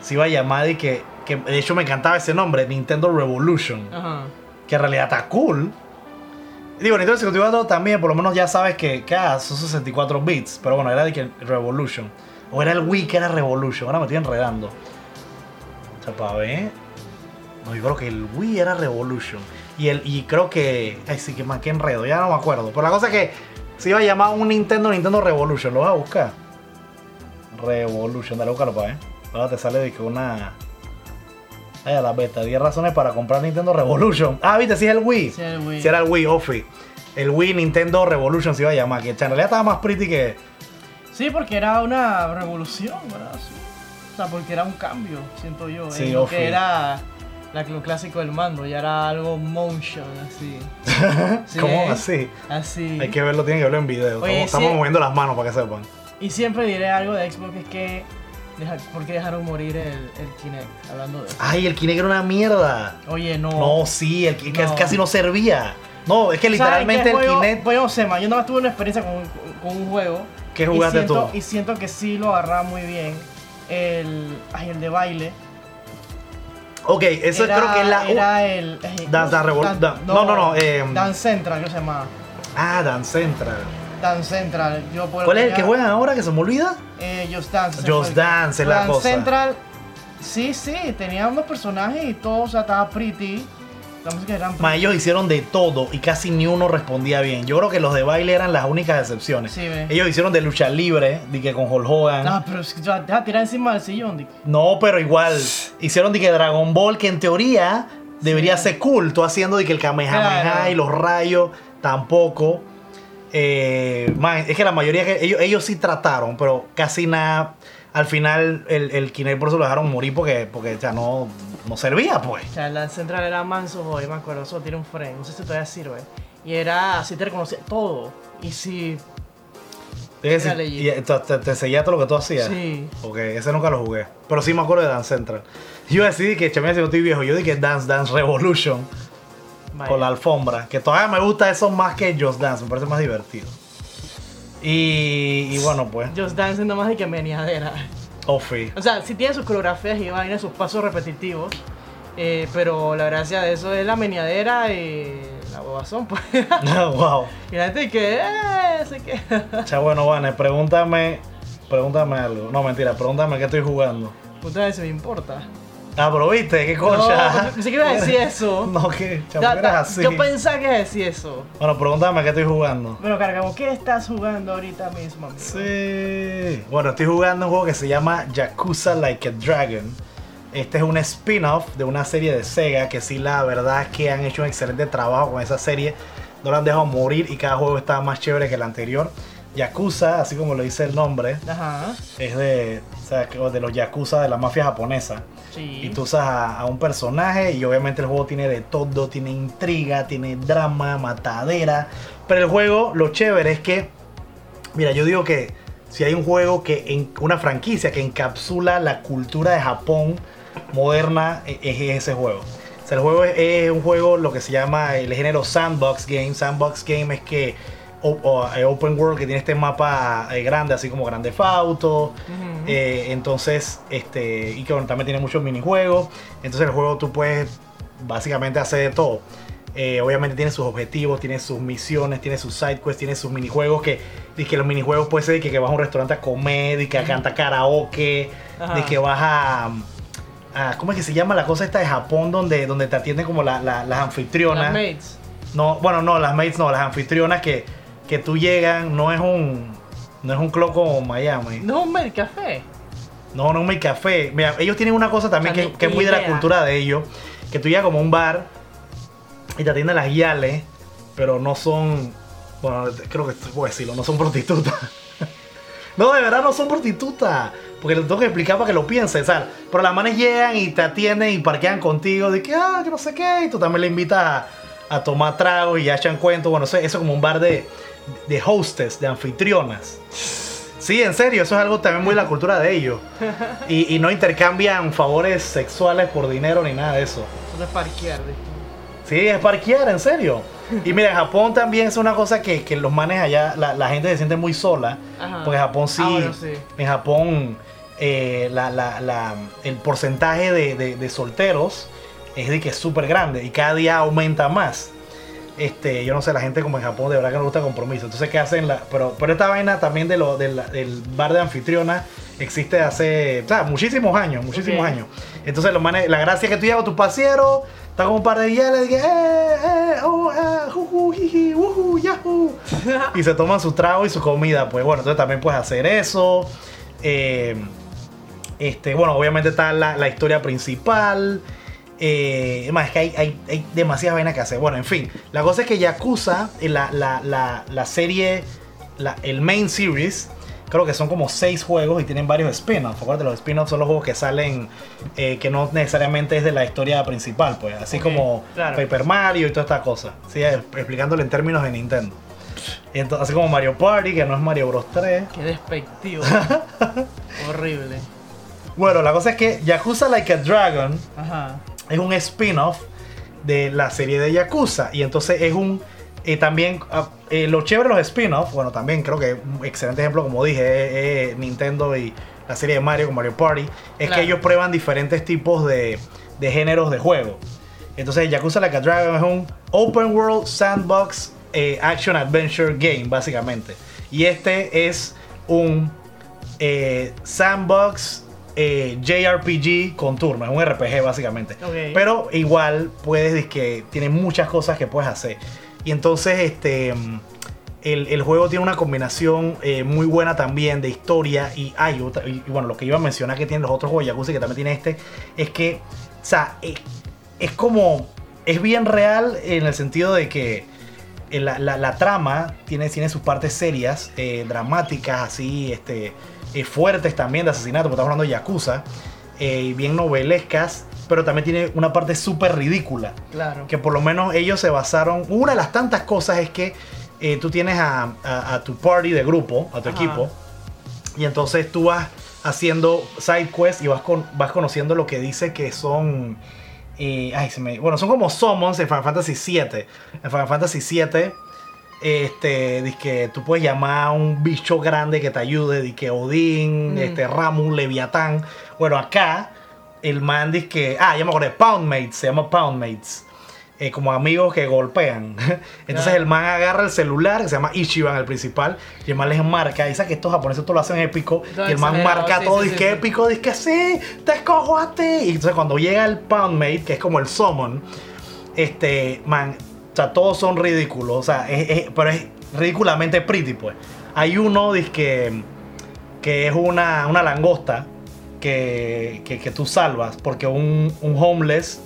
se iba a llamar y que, que de hecho me encantaba ese nombre, Nintendo Revolution Ajá. que en realidad está cool. Digo, Nintendo 64 también, por lo menos ya sabes que, que ah, son 64 bits, pero bueno, era de que Revolution. O era el Wii que era Revolution, ahora me estoy enredando. O sea, para ver. No, yo creo que el Wii era Revolution. Y, el, y creo que. Ay, sí, que más que enredo, ya no me acuerdo. Pero la cosa es que se iba a llamar un Nintendo Nintendo Revolution. Lo vas a buscar. Revolution, dale, búscalo para ver. Ahora te sale de que una. Ay, a la beta. 10 razones para comprar Nintendo Revolution. Ah, viste, sí es el Wii. Sí, el Wii. Sí era el Wii, Ofi. El Wii Nintendo Revolution se iba a llamar. Que en realidad estaba más pretty que. Sí, porque era una revolución, ¿verdad? Sí. O sea, porque era un cambio, siento yo. Sí, en lo ofi. que era la, lo clásico del mando, ya era algo motion, así. <laughs> Sí, ¿Cómo así? Así. Hay que verlo, tienen que verlo en video. Oye, estamos moviendo las manos para que sepan. Y siempre diré algo de Xbox es que. Deja, ¿Por qué dejaron morir el, el Kinect? Hablando de eso. Ay, el Kinect era una mierda. Oye, no. No, sí, el Kinect No. casi no servía. No, es que ¿Sabes literalmente el juego? Kinect. Pues yo sé, man, yo nada más tuve una experiencia con, con un juego. ¿Qué y jugaste siento, tú? Y siento que sí lo agarraba muy bien. El, ay, el de baile. Ok, eso Era- creo que es la. Era el. eh, Dance Dance Revol- Dan- no, no, no, eh, Dance Central, ¿qué se llama? Ah, Dance Central. Dance Central. Yo ¿Cuál es el que juegan ahora que se me olvida? Eh, Just Dance. Just Dance es la cosa. Central. Sí, sí, tenía unos personajes y todo, o sea, estaba pretty. La música Ma, ellos hicieron de todo y casi ni uno respondía bien. Yo creo que los de baile eran las únicas excepciones. Sí, ve. Ellos hicieron de lucha libre, de que con Hulk Hogan. Ah, pero es que ya, deja tirar encima del sillón. No, pero igual. Hicieron de que Dragon Ball, que en teoría debería ser cool. Tú haciendo de que el Kamehameha Claro. y los rayos tampoco. Eh, man, es que la mayoría que ellos, ellos sí trataron, pero casi nada. Al final el, el Kinect por eso lo dejaron morir porque, porque ya no, no servía, pues. O sea, el Dance Central era manso, hoy me acuerdo, solo tiene un frame, no sé si todavía sirve. Y era, así te reconocía todo. Y Es decir, legit. y te, te- te seguía todo lo que tú hacías. sí. Ok, ese nunca lo jugué. Pero sí me acuerdo de Dance Central. Yo decidí que, chamía, si no estoy viejo, yo dije Dance Dance Revolution Vaya. con la alfombra. Que todavía me gusta eso más que Just Dance, me parece más divertido. Y, y bueno, pues, Just Dance no más de que meneadera. Ofi. O sea, sí tiene sus coreografías y vainas, sus pasos repetitivos. eh, pero la gracia de eso es la meneadera y la bobazón, pues. <laughs> wow. y la gente que, eh, sé que. Cha, bueno, Vane, pregúntame, pregúntame algo. No, mentira, pregúntame qué estoy jugando. Puta, eso me importa. Ah, pero viste, qué No, concha. pensé que iba a decir eso. <laughs> No, que, así. Yo pensaba que iba a decir eso. Bueno, pregúntame qué estoy jugando. Bueno, Cargamo, ¿qué estás jugando ahorita mismo, amigo? Sí. Bueno, estoy jugando un juego que se llama Yakuza Like a Dragon. Este es un spin-off de una serie de Sega que sí, la verdad es que han hecho un excelente trabajo con esa serie. No la han dejado morir y cada juego está más chévere que el anterior. Yakuza, así como lo dice el nombre, Ajá. es de, o sea, de los Yakuza de la mafia japonesa. Y tú usas a, un personaje y obviamente el juego tiene de todo, tiene intriga, tiene drama, matadera. Pero el juego, lo chévere es que, mira, yo digo que si hay un juego que, en, una franquicia que encapsula la cultura de Japón moderna, e- es ese juego. O sea, el juego es, es un juego, lo que se llama el género sandbox game. Sandbox game es que open world que tiene este mapa eh, grande, así como Grande Auto. Ujú. Eh, entonces, este, y que bueno, también tiene muchos minijuegos. Entonces el juego tú puedes básicamente hacer de todo. Eh, obviamente tiene sus objetivos, tiene sus misiones, tiene sus side quests, tiene sus minijuegos que, y que los minijuegos puede ser que, que vas a un restaurante a comer, y que a cantar karaoke, Ajá. de que vas a, a- ¿cómo es que se llama la cosa esta de Japón donde, donde te atienden como la- la- las anfitrionas? Las mates. No, bueno, no, las mates no, las anfitrionas que, que tú llegan, no es un no es un club como Miami. No es un Made Café. No, no es mi café. Mira, ellos tienen una cosa también que, que es muy de la cultura de ellos. Que tú llegas como a un bar y te atienden las guiales, pero no son. Bueno, creo que puedo decirlo, no son prostitutas. <laughs> no, de verdad no son prostitutas. Porque les tengo que explicar para que lo piensen, ¿sabes? Pero las manes llegan y te atienden y parquean contigo de que, ah, que no sé qué. Y tú también le invitas a, a tomar tragos y ya echan cuentos. Bueno, eso, eso es como un bar de, de hostess, de anfitrionas. Sí, en serio, eso es algo también muy de la cultura de ellos. Y, y no intercambian favores sexuales por dinero ni nada de eso. Eso es parquear. ¿viste? Sí, es parquear, en serio. Y mira, en Japón también es una cosa que, que los manes allá, la, la gente se siente muy sola. Ajá. Porque en Japón sí, Ah, sí. en Japón eh, la- la- la- el porcentaje de, de- de solteros es de que es súper grande y cada día aumenta más. Este, yo no sé, la gente como en Japón de verdad que no gusta compromiso. Entonces, ¿qué hacen? La, pero, pero esta vaina también de lo, del, del bar de anfitriona existe hace o sea, muchísimos años, muchísimos años. Entonces, los manes, la gracia es que tú llegas a tu pasiero, está con un par de que, eh, eh, oh, eh, jiji, yahoo. <laughs> y se toman su trago y su comida. Pues bueno, entonces también puedes hacer eso. Eh, este, bueno, obviamente está la, la historia principal. Eh, es más, es que hay, hay, hay demasiadas vainas que hacer. Bueno, en fin. La cosa es que Yakuza, eh, la, la, la, la serie, la- el main series, creo que son como seis juegos y tienen varios spin-offs. Acuérdate, los spin-offs son los juegos que salen, eh, que no necesariamente es de la historia principal, pues. Así como claro. Paper Mario y toda esta cosa. Sí, explicándolo en términos de Nintendo. Entonces, así como Mario Party, que no es Mario Bros 3. Qué despectivo. <laughs> Horrible. Bueno, la cosa es que Yakuza Like a Dragon Ajá. Es un spin-off de la serie de Yakuza. Y entonces es un. eh, también, ah, eh, lo chévere de los spin-offs, bueno, también creo que un excelente ejemplo, como dije, Nintendo y la serie de Mario con Mario Party, es Claro. que ellos prueban diferentes tipos de, de géneros de juego. Entonces, Yakuza Like a Dragon es un open world sandbox eh, action adventure game, básicamente. Y este es un eh, sandbox eh, JRPG con turno, es un RPG básicamente. Pero igual puedes, que tiene muchas cosas que puedes hacer. Y entonces este el, el juego tiene una combinación eh, muy buena también de historia y hay otra, y, y bueno, lo que iba a mencionar que tienen los otros juegos de Yakuza que también tiene este, es que, o sea, eh, es como, es bien real en el sentido de que la, la- la trama tiene, tiene sus partes serias, eh, dramáticas, así, este, eh, fuertes también de asesinato, porque estamos hablando de Yakuza, eh, bien novelescas, pero también tiene una parte súper ridícula, Claro. que por lo menos ellos se basaron, una de las tantas cosas es que eh, tú tienes a, a- a tu party de grupo, a tu Ajá. equipo, y entonces tú vas haciendo side quests y vas, con, vas conociendo lo que dice que son. eh, ay, se me, bueno, son como summons en Final Fantasy VII. En Final Fantasy VII este, que tú puedes llamar a un bicho grande que te ayude, que Odín, Mm. este, Ramus, Leviatán. Bueno, acá el man dice que, ah, ya me acordé, Poundmates, se llama Poundmates. eh, como amigos que golpean. <laughs> Entonces Ah. el man agarra el celular, que se llama Ichiban, el principal, y el man les marca. Sabe que estos japoneses todo lo hacen épico. Y el man marca sí, todo, sí, dice sí. épico, dice que sí, te escojo a ti. Y entonces cuando llega el Poundmate, que es como el summon, este, man, o sea, todos son ridículos, o sea, es- es- pero es ridículamente pretty, pues. Hay uno, que, que es una, una langosta que, que, que tú salvas, porque un, un homeless,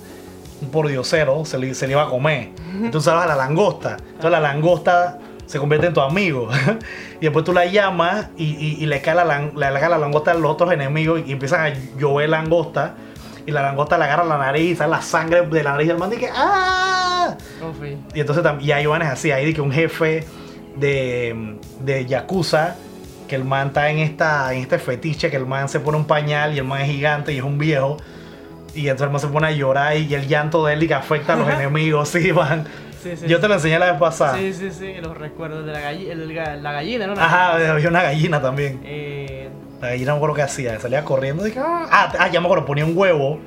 un pordiosero, se le, se le iba a comer. Entonces salvas a la langosta. Entonces la langosta se convierte en tu amigo. <laughs> y después tú la llamas y, y- y le, cae la, lan- le cae la langosta a los otros enemigos y empiezan a llover langosta. Y la langosta le agarra la nariz, sale la sangre de la nariz del man y que ¡ah! Confi. Y entonces y hay vanes así, hay de que un jefe de, de Yakuza, que el man está en, esta, en este fetiche, que el man se pone un pañal y el man es gigante y es un viejo. Y entonces el man se pone a llorar y el llanto de él y que afecta a los <laughs> enemigos, sí, man. Sí, sí, Yo te lo enseñé la vez pasada. Sí, sí, sí, los recuerdos de la, galli- el- la gallina, ¿no? Ajá, había una gallina también. Eh, La gallina no me acuerdo qué hacía, salía corriendo y que, ah, ah, ah, ya me acuerdo, ponía un huevo.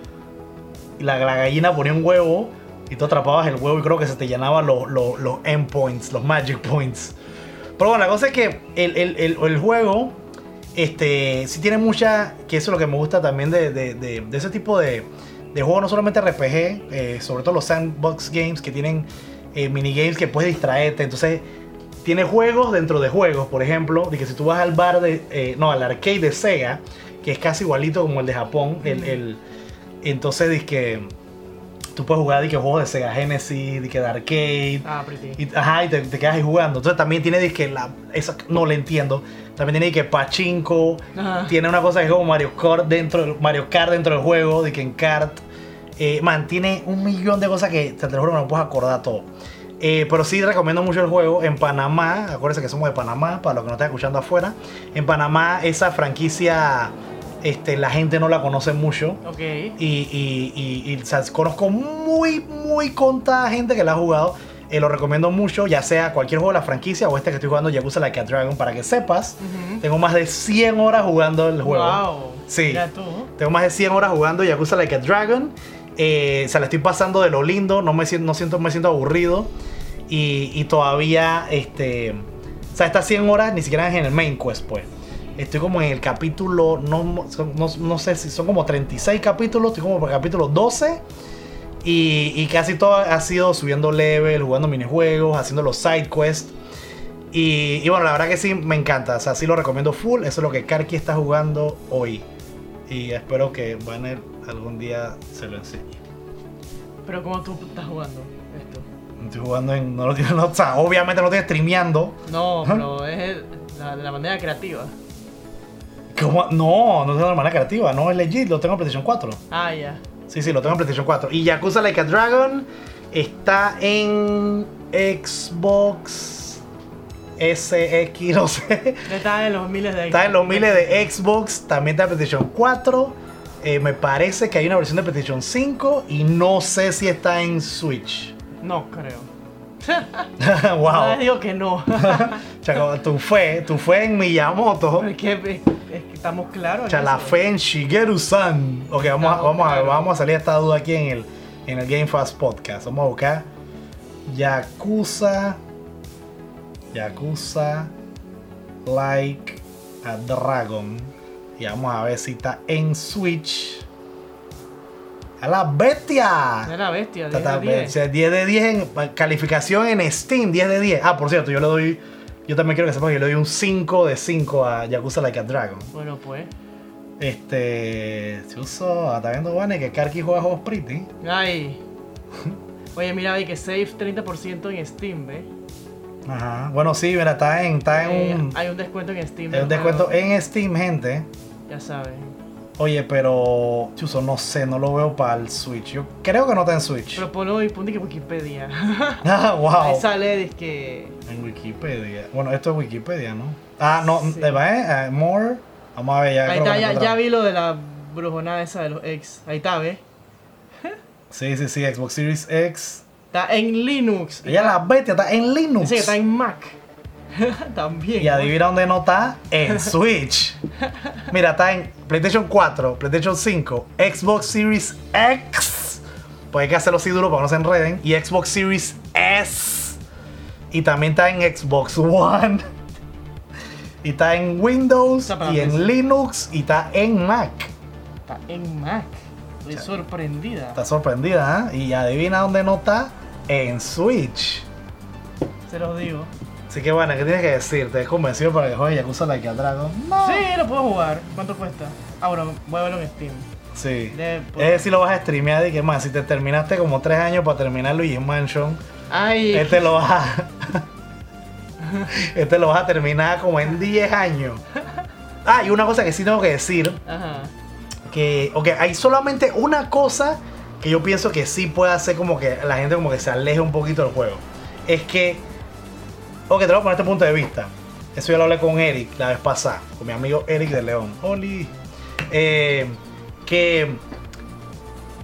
Y la, la gallina ponía un huevo y tú atrapabas el huevo y creo que se te llenaban los, los endpoints, los magic points. Pero bueno, la cosa es que el, el, el, juego, este, sí tiene mucha, que eso es lo que me gusta también de, de, de, ese tipo de, juegos, no solamente RPG, eh, sobre todo los sandbox games que tienen eh, minigames que puedes distraerte. Entonces, tiene juegos dentro de juegos, por ejemplo, de que si tú vas al bar de, eh, no, al arcade de Sega, que es casi igualito como el de Japón, el, el- entonces que tú puedes jugar de que juegos de Sega Genesis, de que de arcade, ah, pretty. y, ajá, y te, te quedas ahí jugando. Entonces también tiene disque la. Esa, no le entiendo. También tiene que pachinko. Ajá. Tiene una cosa que es como Mario Kart dentro, del- Mario Kart dentro del juego. De que en kart. Eh, man, tiene un millón de cosas que te, te lo juro que no puedes acordar todo. Eh, pero sí recomiendo mucho el juego. En Panamá, acuérdense que somos de Panamá, para los que no están escuchando afuera. En Panamá, esa franquicia, este, la gente no la conoce mucho. Ok. Y, y, y- y, o sea, conozco muy, muy contada gente que la ha jugado. Eh, lo recomiendo mucho, ya sea cualquier juego de la franquicia o este que estoy jugando, Yakuza Like a Dragon, para que sepas. Ujú. Tengo más de 100 horas jugando el juego. Wow. Sí. Tú. Tengo más de 100 horas jugando Yakuza Like a Dragon. Eh, se la estoy pasando de lo lindo, no me siento, no siento, me siento aburrido. Y, y todavía, este. O sea, estas 100 horas ni siquiera es en el main quest, pues. Estoy como en el capítulo, no, no, no sé si son como 36 capítulos, estoy como por el capítulo 12. Y, y casi todo ha sido subiendo level, jugando minijuegos, haciendo los side quests. Y, y bueno, la verdad que sí, me encanta. O sea, sí lo recomiendo full. Eso es lo que Karki está jugando hoy. Y espero que Banner algún día se lo enseñe. Pero como tú estás jugando esto. Estoy jugando en. No lo tiene, no, o sea, obviamente no lo estoy streameando. No, pero es el- la- de la manera creativa. ¿Cómo? No, no tengo de manera creativa. No es legit, lo tengo en PlayStation 4. Ah, ya. Sí, sí, lo tengo en PlayStation 4. Y Yakuza Like a Dragon está en Xbox SX, no sé. Está en los miles de Está en los miles de Xbox, también está en PlayStation 4. Eh, me parece que hay una versión de PlayStation 5 y no sé si está en Switch. No creo. Wow. No, digo que no. Chaco, tu fe, tu fe en Miyamoto. Es, es que estamos claros. Sea, la fe en Shigeru-san. Ok, vamos, a, vamos, a, claros. vamos a salir de esta duda aquí en el, en el Game Fast Podcast. Vamos a buscar Yakuza. Yakuza Like a Dragon. Y vamos a ver si está en Switch. ¡A la bestia! Es la bestia. Está- 10 de está- 10. o sea, 10 de 10 en calificación en Steam, 10 de 10. Ah, por cierto, yo le doy. Yo también quiero que sepan que yo le doy un 5 de 5 a Yakuza Like a Dragon. Bueno, pues. Este. Se usó. Está viendo, Vane, que Karki juega juegos pretty. Ay. <laughs> Oye, mira ahí que save 30% en Steam, ¿ves? Ajá. Bueno, sí, mira, está en, está en Eh, un. hay un descuento en Steam. Hay un descuento en Steam, gente. Ya sabes. Oye, pero. Chuso, no sé, no lo veo para el Switch. Yo creo que no está en Switch. Pero ponlo y ponte que Wikipedia. <laughs> Ah, wow. Ahí sale dice que. En Wikipedia. Bueno, esto es Wikipedia, ¿no? Ah, no, Sí. eh, va, eh, eh, more. Vamos a ver ya. Ahí está, ya, vi lo de la brujonada esa de los ex. Ahí está, ¿ves? Sí, sí, sí, Xbox Series X. Está en Linux. Ella la bestia está en Linux. Que está en Mac. <laughs> También. Y adivina dónde no está, en <laughs> Switch. Mira, está en PlayStation 4, PlayStation 5, Xbox Series X. Pues hay que hacerlo así duro para que no se enreden. Y Xbox Series S. Y también está en Xbox One. Y está en Windows, Está y en. Linux, y está en Mac. Está en Mac. Estoy sorprendida. Está sorprendida, ¿ah? Y adivina dónde no está, en Switch. Se los digo. Así que bueno, ¿qué tienes que decir? ¿Te he convencido para que juegues Yakuza Like a Dragon? No. Sí, lo puedo jugar. ¿Cuánto cuesta? Ah, bueno, voy a verlo en Steam. Sí. De- Es decir, lo vas a streamear y que más, si te terminaste como tres años para terminar Luigi Mansion, Ay, este lo vas a. <laughs> este lo vas a terminar como en 10 años. Ah, y una cosa que sí tengo que decir, Ajá. que, ok, hay solamente una cosa que yo pienso que sí puede hacer como que la gente como que se aleje un poquito del juego. Es que, ok, te lo voy a poner este punto de vista. Eso yo lo hablé con Eric la vez pasada, con mi amigo Eric de León. Oli. Eh, que,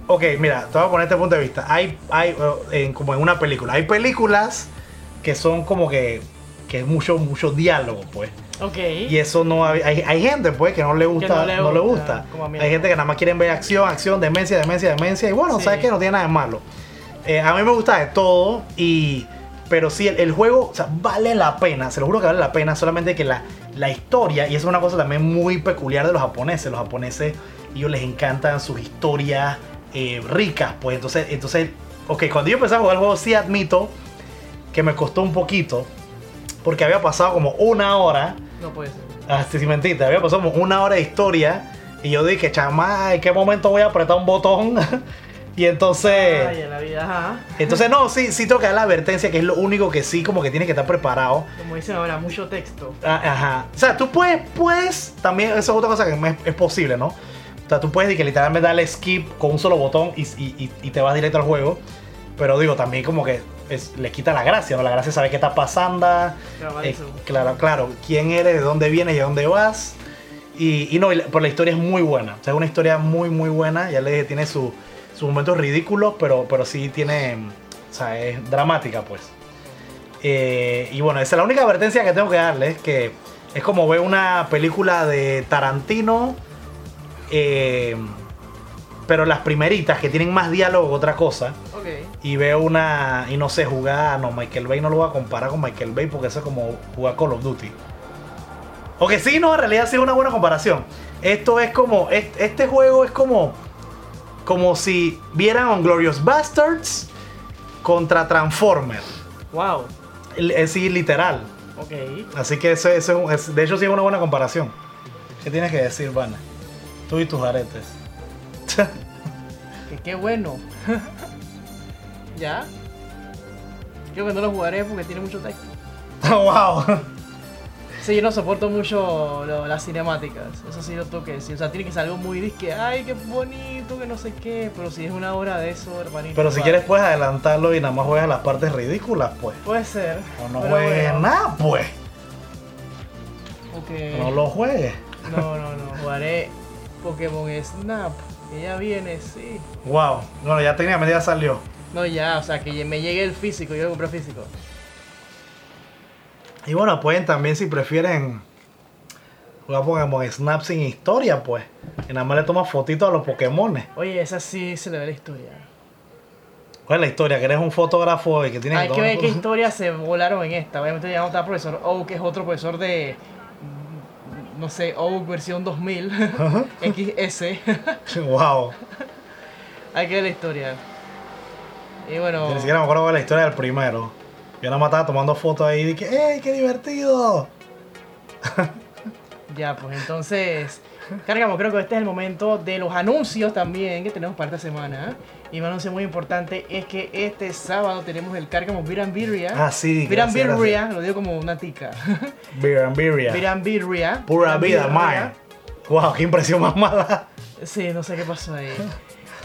ok, mira, te voy a poner este punto de vista. Hay, hay eh, en- como en una película, hay películas que son como que, que es mucho, mucho diálogo, pues. Ok. Y eso no hay, hay, gente pues que no le gusta, no no le le, gusta. Hay gente que nada más quieren ver acción, acción, demencia, demencia, demencia. Y bueno, Sí. sabes que no tiene nada de malo. Eh, a mí me gusta de todo y pero sí el, el juego, o sea, vale la pena, se lo juro que vale la pena, solamente que la, la historia, y eso es una cosa también muy peculiar de los japoneses, los japoneses, ellos les encantan sus historias eh, ricas, pues entonces, entonces, ok, cuando yo empecé a jugar el juego sí admito que me costó un poquito, porque había pasado como una hora No puede ser. Así sin mentirte, había pasado como una hora de historia y yo dije, chama, ¿en qué momento voy a apretar un botón? <laughs> y entonces, Ay, en la vida, ajá. entonces no, sí, sí tengo que dar la advertencia que es lo único que sí como que tiene que estar preparado. Como dicen ahora, mucho texto. Ah, Ajá. O sea, tú puedes, puedes, también esa es otra cosa que es, posible, ¿no? O sea, tú puedes que literalmente darle skip con un solo botón y, y- y- te vas directo al juego. Pero digo, también como que es- le quita la gracia, ¿no? La gracia es saber qué está pasando. Claro, Eh, eso. claro, claro, quién eres, de dónde vienes y a dónde vas. Y, y no, pero la historia es muy buena. O sea, es una historia muy, muy buena. Ya le dije, tiene su- sus momentos ridículos, pero, pero sí tiene. O sea, es dramática, pues. Eh, y bueno, esa es la única advertencia que tengo que darles: que es como ver una película de Tarantino. eh, pero las primeritas que tienen más diálogo que otra cosa Ok. y veo una y no sé jugar no Michael Bay no lo voy a comparar con Michael Bay porque eso es como jugar Call of Duty o que sí no en realidad sí es una buena comparación esto es como est- este, juego es como como si vieran on Glorious Bastards contra Transformer Wow. es sí literal Ok. así que eso, eso es de hecho sí es una buena comparación ¿qué tienes que decir Vana? tú y tus aretes <laughs> Que qué bueno. <laughs> ¿Ya? Creo que no lo jugaré porque tiene mucho texto. <laughs> wow Sí, yo no soporto mucho lo- las cinemáticas. Eso sí lo tengo que decir. O sea, tiene que ser algo muy disque. Ay, qué bonito, que no sé qué. Pero si es una hora de eso, hermanito. pero si vale. quieres puedes adelantarlo y nada más juegas las partes ridículas pues Puede ser. O no juegues bueno, nada, pues. ok. No lo juegues. No, no, no. Jugaré Pokémon Snap. Que ya viene, sí. Wow. Bueno, ya técnicamente ya salió. No, ya, o sea, que me llegue el físico. Yo lo compré físico. Y bueno, pueden también si prefieren jugar Pokémon Snap sin historia, pues. Y nada más le tomas fotitos a los Pokémon. Oye, esa sí se le ve la historia. ¿Cuál es la historia? Que eres un fotógrafo y que tienes Hay que ver qué historias se volaron en esta. Obviamente ya no está profesor Oak, que es otro profesor de. No sé, Oak versión 2000. <laughs> XS. <laughs> wow. Hay que ver la historia. Y bueno. Ni siquiera me acuerdo es la historia del primero. Yo más estaba tomando fotos ahí y dije, ¡Ey, qué divertido! <laughs> Ya, pues entonces. Cargamos, creo que este es el momento de los anuncios también que tenemos para esta semana. Y un anuncio muy importante es que este sábado tenemos el Cargamos Viran Birria. Ah, sí. Birria, lo digo como una tica. <laughs> Viran Birria. Pura vida, man. Wow, qué impresión más mala. Sí, no sé qué pasó ahí. <laughs>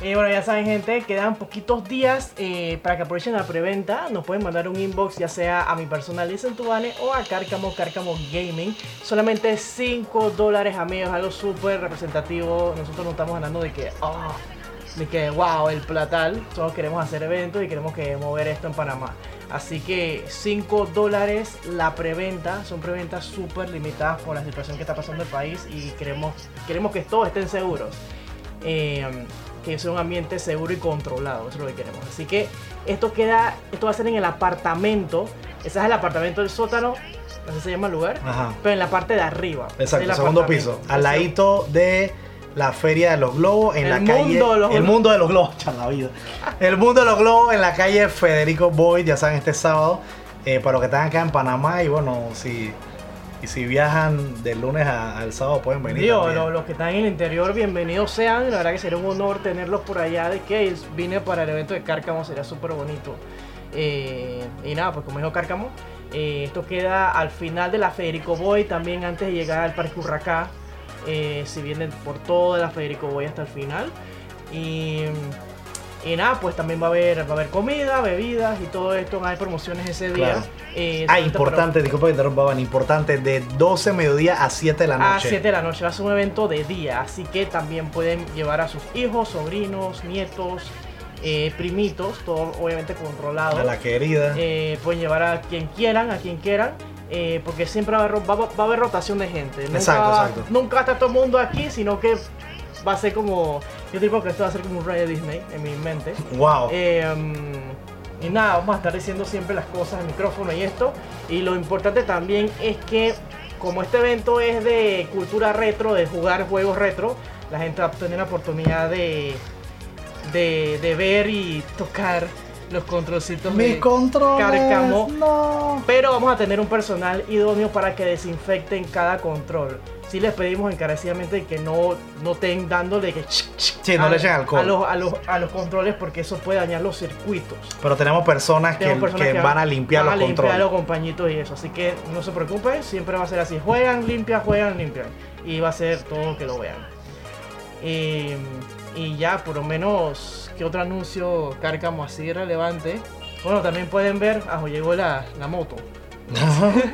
Y bueno, ya saben, gente, quedan poquitos días eh, para que aprovechen la preventa. Nos pueden mandar un inbox, ya sea a mi personal Listen to Bane o a Cárcamo Cárcamo Gaming. Solamente 5 dólares, amigos, algo súper representativo. Nosotros no estamos hablando de que, ah, de que, wow, el platal, todos queremos hacer eventos y queremos que mover esto en Panamá. Así que 5 dólares la preventa, son preventas súper limitadas por la situación que está pasando el país y queremos, queremos que todos estén seguros. Eh, que sea un ambiente seguro y controlado, eso es lo que queremos. Así que esto queda, esto va a ser en el apartamento, ese es el apartamento del sótano, así se llama el lugar, Ajá. pero en la parte de arriba. Exacto, del segundo piso. Al ladito de la Feria de los Globos en El la calle. los el mundo de los globos, <laughs> la vida. El mundo de los globos en la calle Federico Boyd, ya saben, este sábado. eh, para los que están acá en Panamá y bueno, si, y si viajan del lunes a- al sábado pueden venir. Digo, también. lo- los que están en el interior, bienvenidos sean. La verdad que sería un honor tenerlos por allá de que vine para el evento de Cárcamo, sería súper bonito. Eh, y nada, pues como dijo Cárcamo, eh, esto queda al final de la Federico Boy, también antes de llegar al Parque Urracá. eh, si vienen por toda la Federico Boy hasta el final. Y, y nada, pues también va a haber, va a haber comida, bebidas y todo esto. Hay promociones ese día. Claro. Eh, Ah, importante, disculpa que interrumpa, Van, importante, de 12 mediodía a 7 de la a noche. 7 de la noche. Va a ser un evento de día, así que también pueden llevar a sus hijos, sobrinos, nietos, eh, primitos, todo obviamente controlado. A la querida. Eh, pueden llevar a quien quieran, a quien quieran. eh, porque siempre va a, haber, va, a haber rotación de gente. Nunca, Exacto, exacto. nunca a estar todo el mundo aquí, sino que va a ser como. Yo digo que esto va a ser como un de Disney en mi mente. wow. Eh, y nada, vamos a estar diciendo siempre las cosas al micrófono y esto. Y lo importante también es que como este evento es de cultura retro, de jugar juegos retro, la gente va a tener la oportunidad de, de, de ver y tocar los controlcitos Mis de controles. Cárcamo. No. Pero vamos a tener un personal idóneo para que desinfecten cada control. Sí les pedimos encarecidamente que no, no estén dándole que... Sí, no le echen alcohol. A los, a, los, a los controles porque eso puede dañar los circuitos. Pero tenemos personas que, Tenemos personas que van a limpiar van los a limpiar controles. los compañitos y eso. Así que no se preocupen, siempre va a ser así. Juegan, limpian, juegan, limpian. Y va a ser todo que lo vean. Y, y ya, por lo menos, ¿qué otro anuncio cárcamo así relevante? Bueno, también pueden ver, ah, llegó la, la moto. <laughs>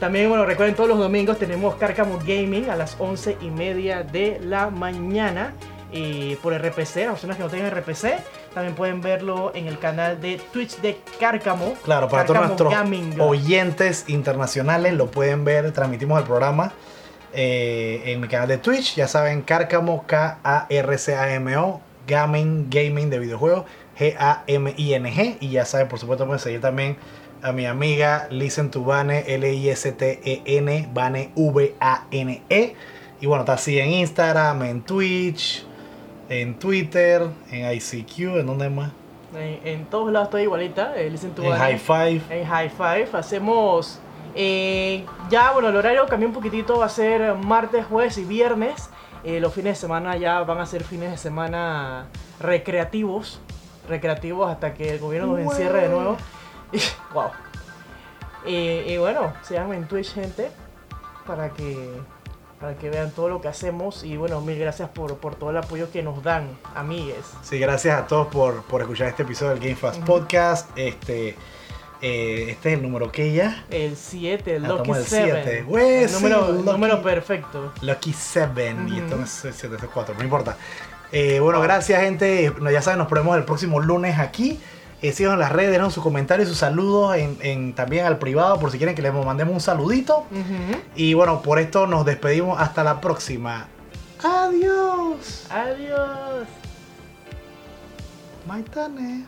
También, bueno, recuerden, todos los domingos tenemos Cárcamo Gaming a las 11 y media de la mañana. Y por RPC, las personas que no tengan RPC, también pueden verlo en el canal de Twitch de Cárcamo. Claro, para todos Cárcamo nuestros Gaming. oyentes internacionales lo pueden ver, transmitimos el programa eh, en mi canal de Twitch, ya saben, Cárcamo, K-A-R-C-A-M-O, Gaming, Gaming de videojuegos, G-A-M-I-N-G, y ya saben, por supuesto, pueden seguir también a mi amiga Listen to Bane, L-I-S-T-E-N, Bane, V-A-N-E, y bueno, está así en Instagram, en Twitch, en Twitter, en ICQ, ¿en dónde más? En, en todos lados estoy igualita. eh, listen to En Bane. High Five. en High Five. Hacemos. Eh, ya, bueno, el horario cambió un poquitito. Va a ser martes, jueves y viernes. Eh, los fines de semana ya van a ser fines de semana recreativos. Recreativos hasta que el gobierno nos encierre de nuevo. Y, wow. <laughs> Y, y bueno, síganme en Twitch, gente. Para que, para que vean todo lo que hacemos. Y bueno, mil gracias por, por todo el apoyo que nos dan, amigues. Sí, gracias a todos por, por escuchar este episodio del Game Fast Podcast. Este, eh, este es el número que ya. El 7, el Ah, Lucky estamos el 7. siete. Güey, el sí, número, Lucky. número perfecto. Lucky 7. Y esto no es 7, es 4, no importa. Eh, bueno, gracias, gente. Ya saben, nos ponemos el próximo lunes aquí. Eh, síganos en las redes, dejen sus comentarios, sus saludos en, en- también al privado por si quieren que les mandemos un saludito. Ujú. Y bueno, por esto nos despedimos. Hasta la próxima. Adiós. Adiós. Maitane.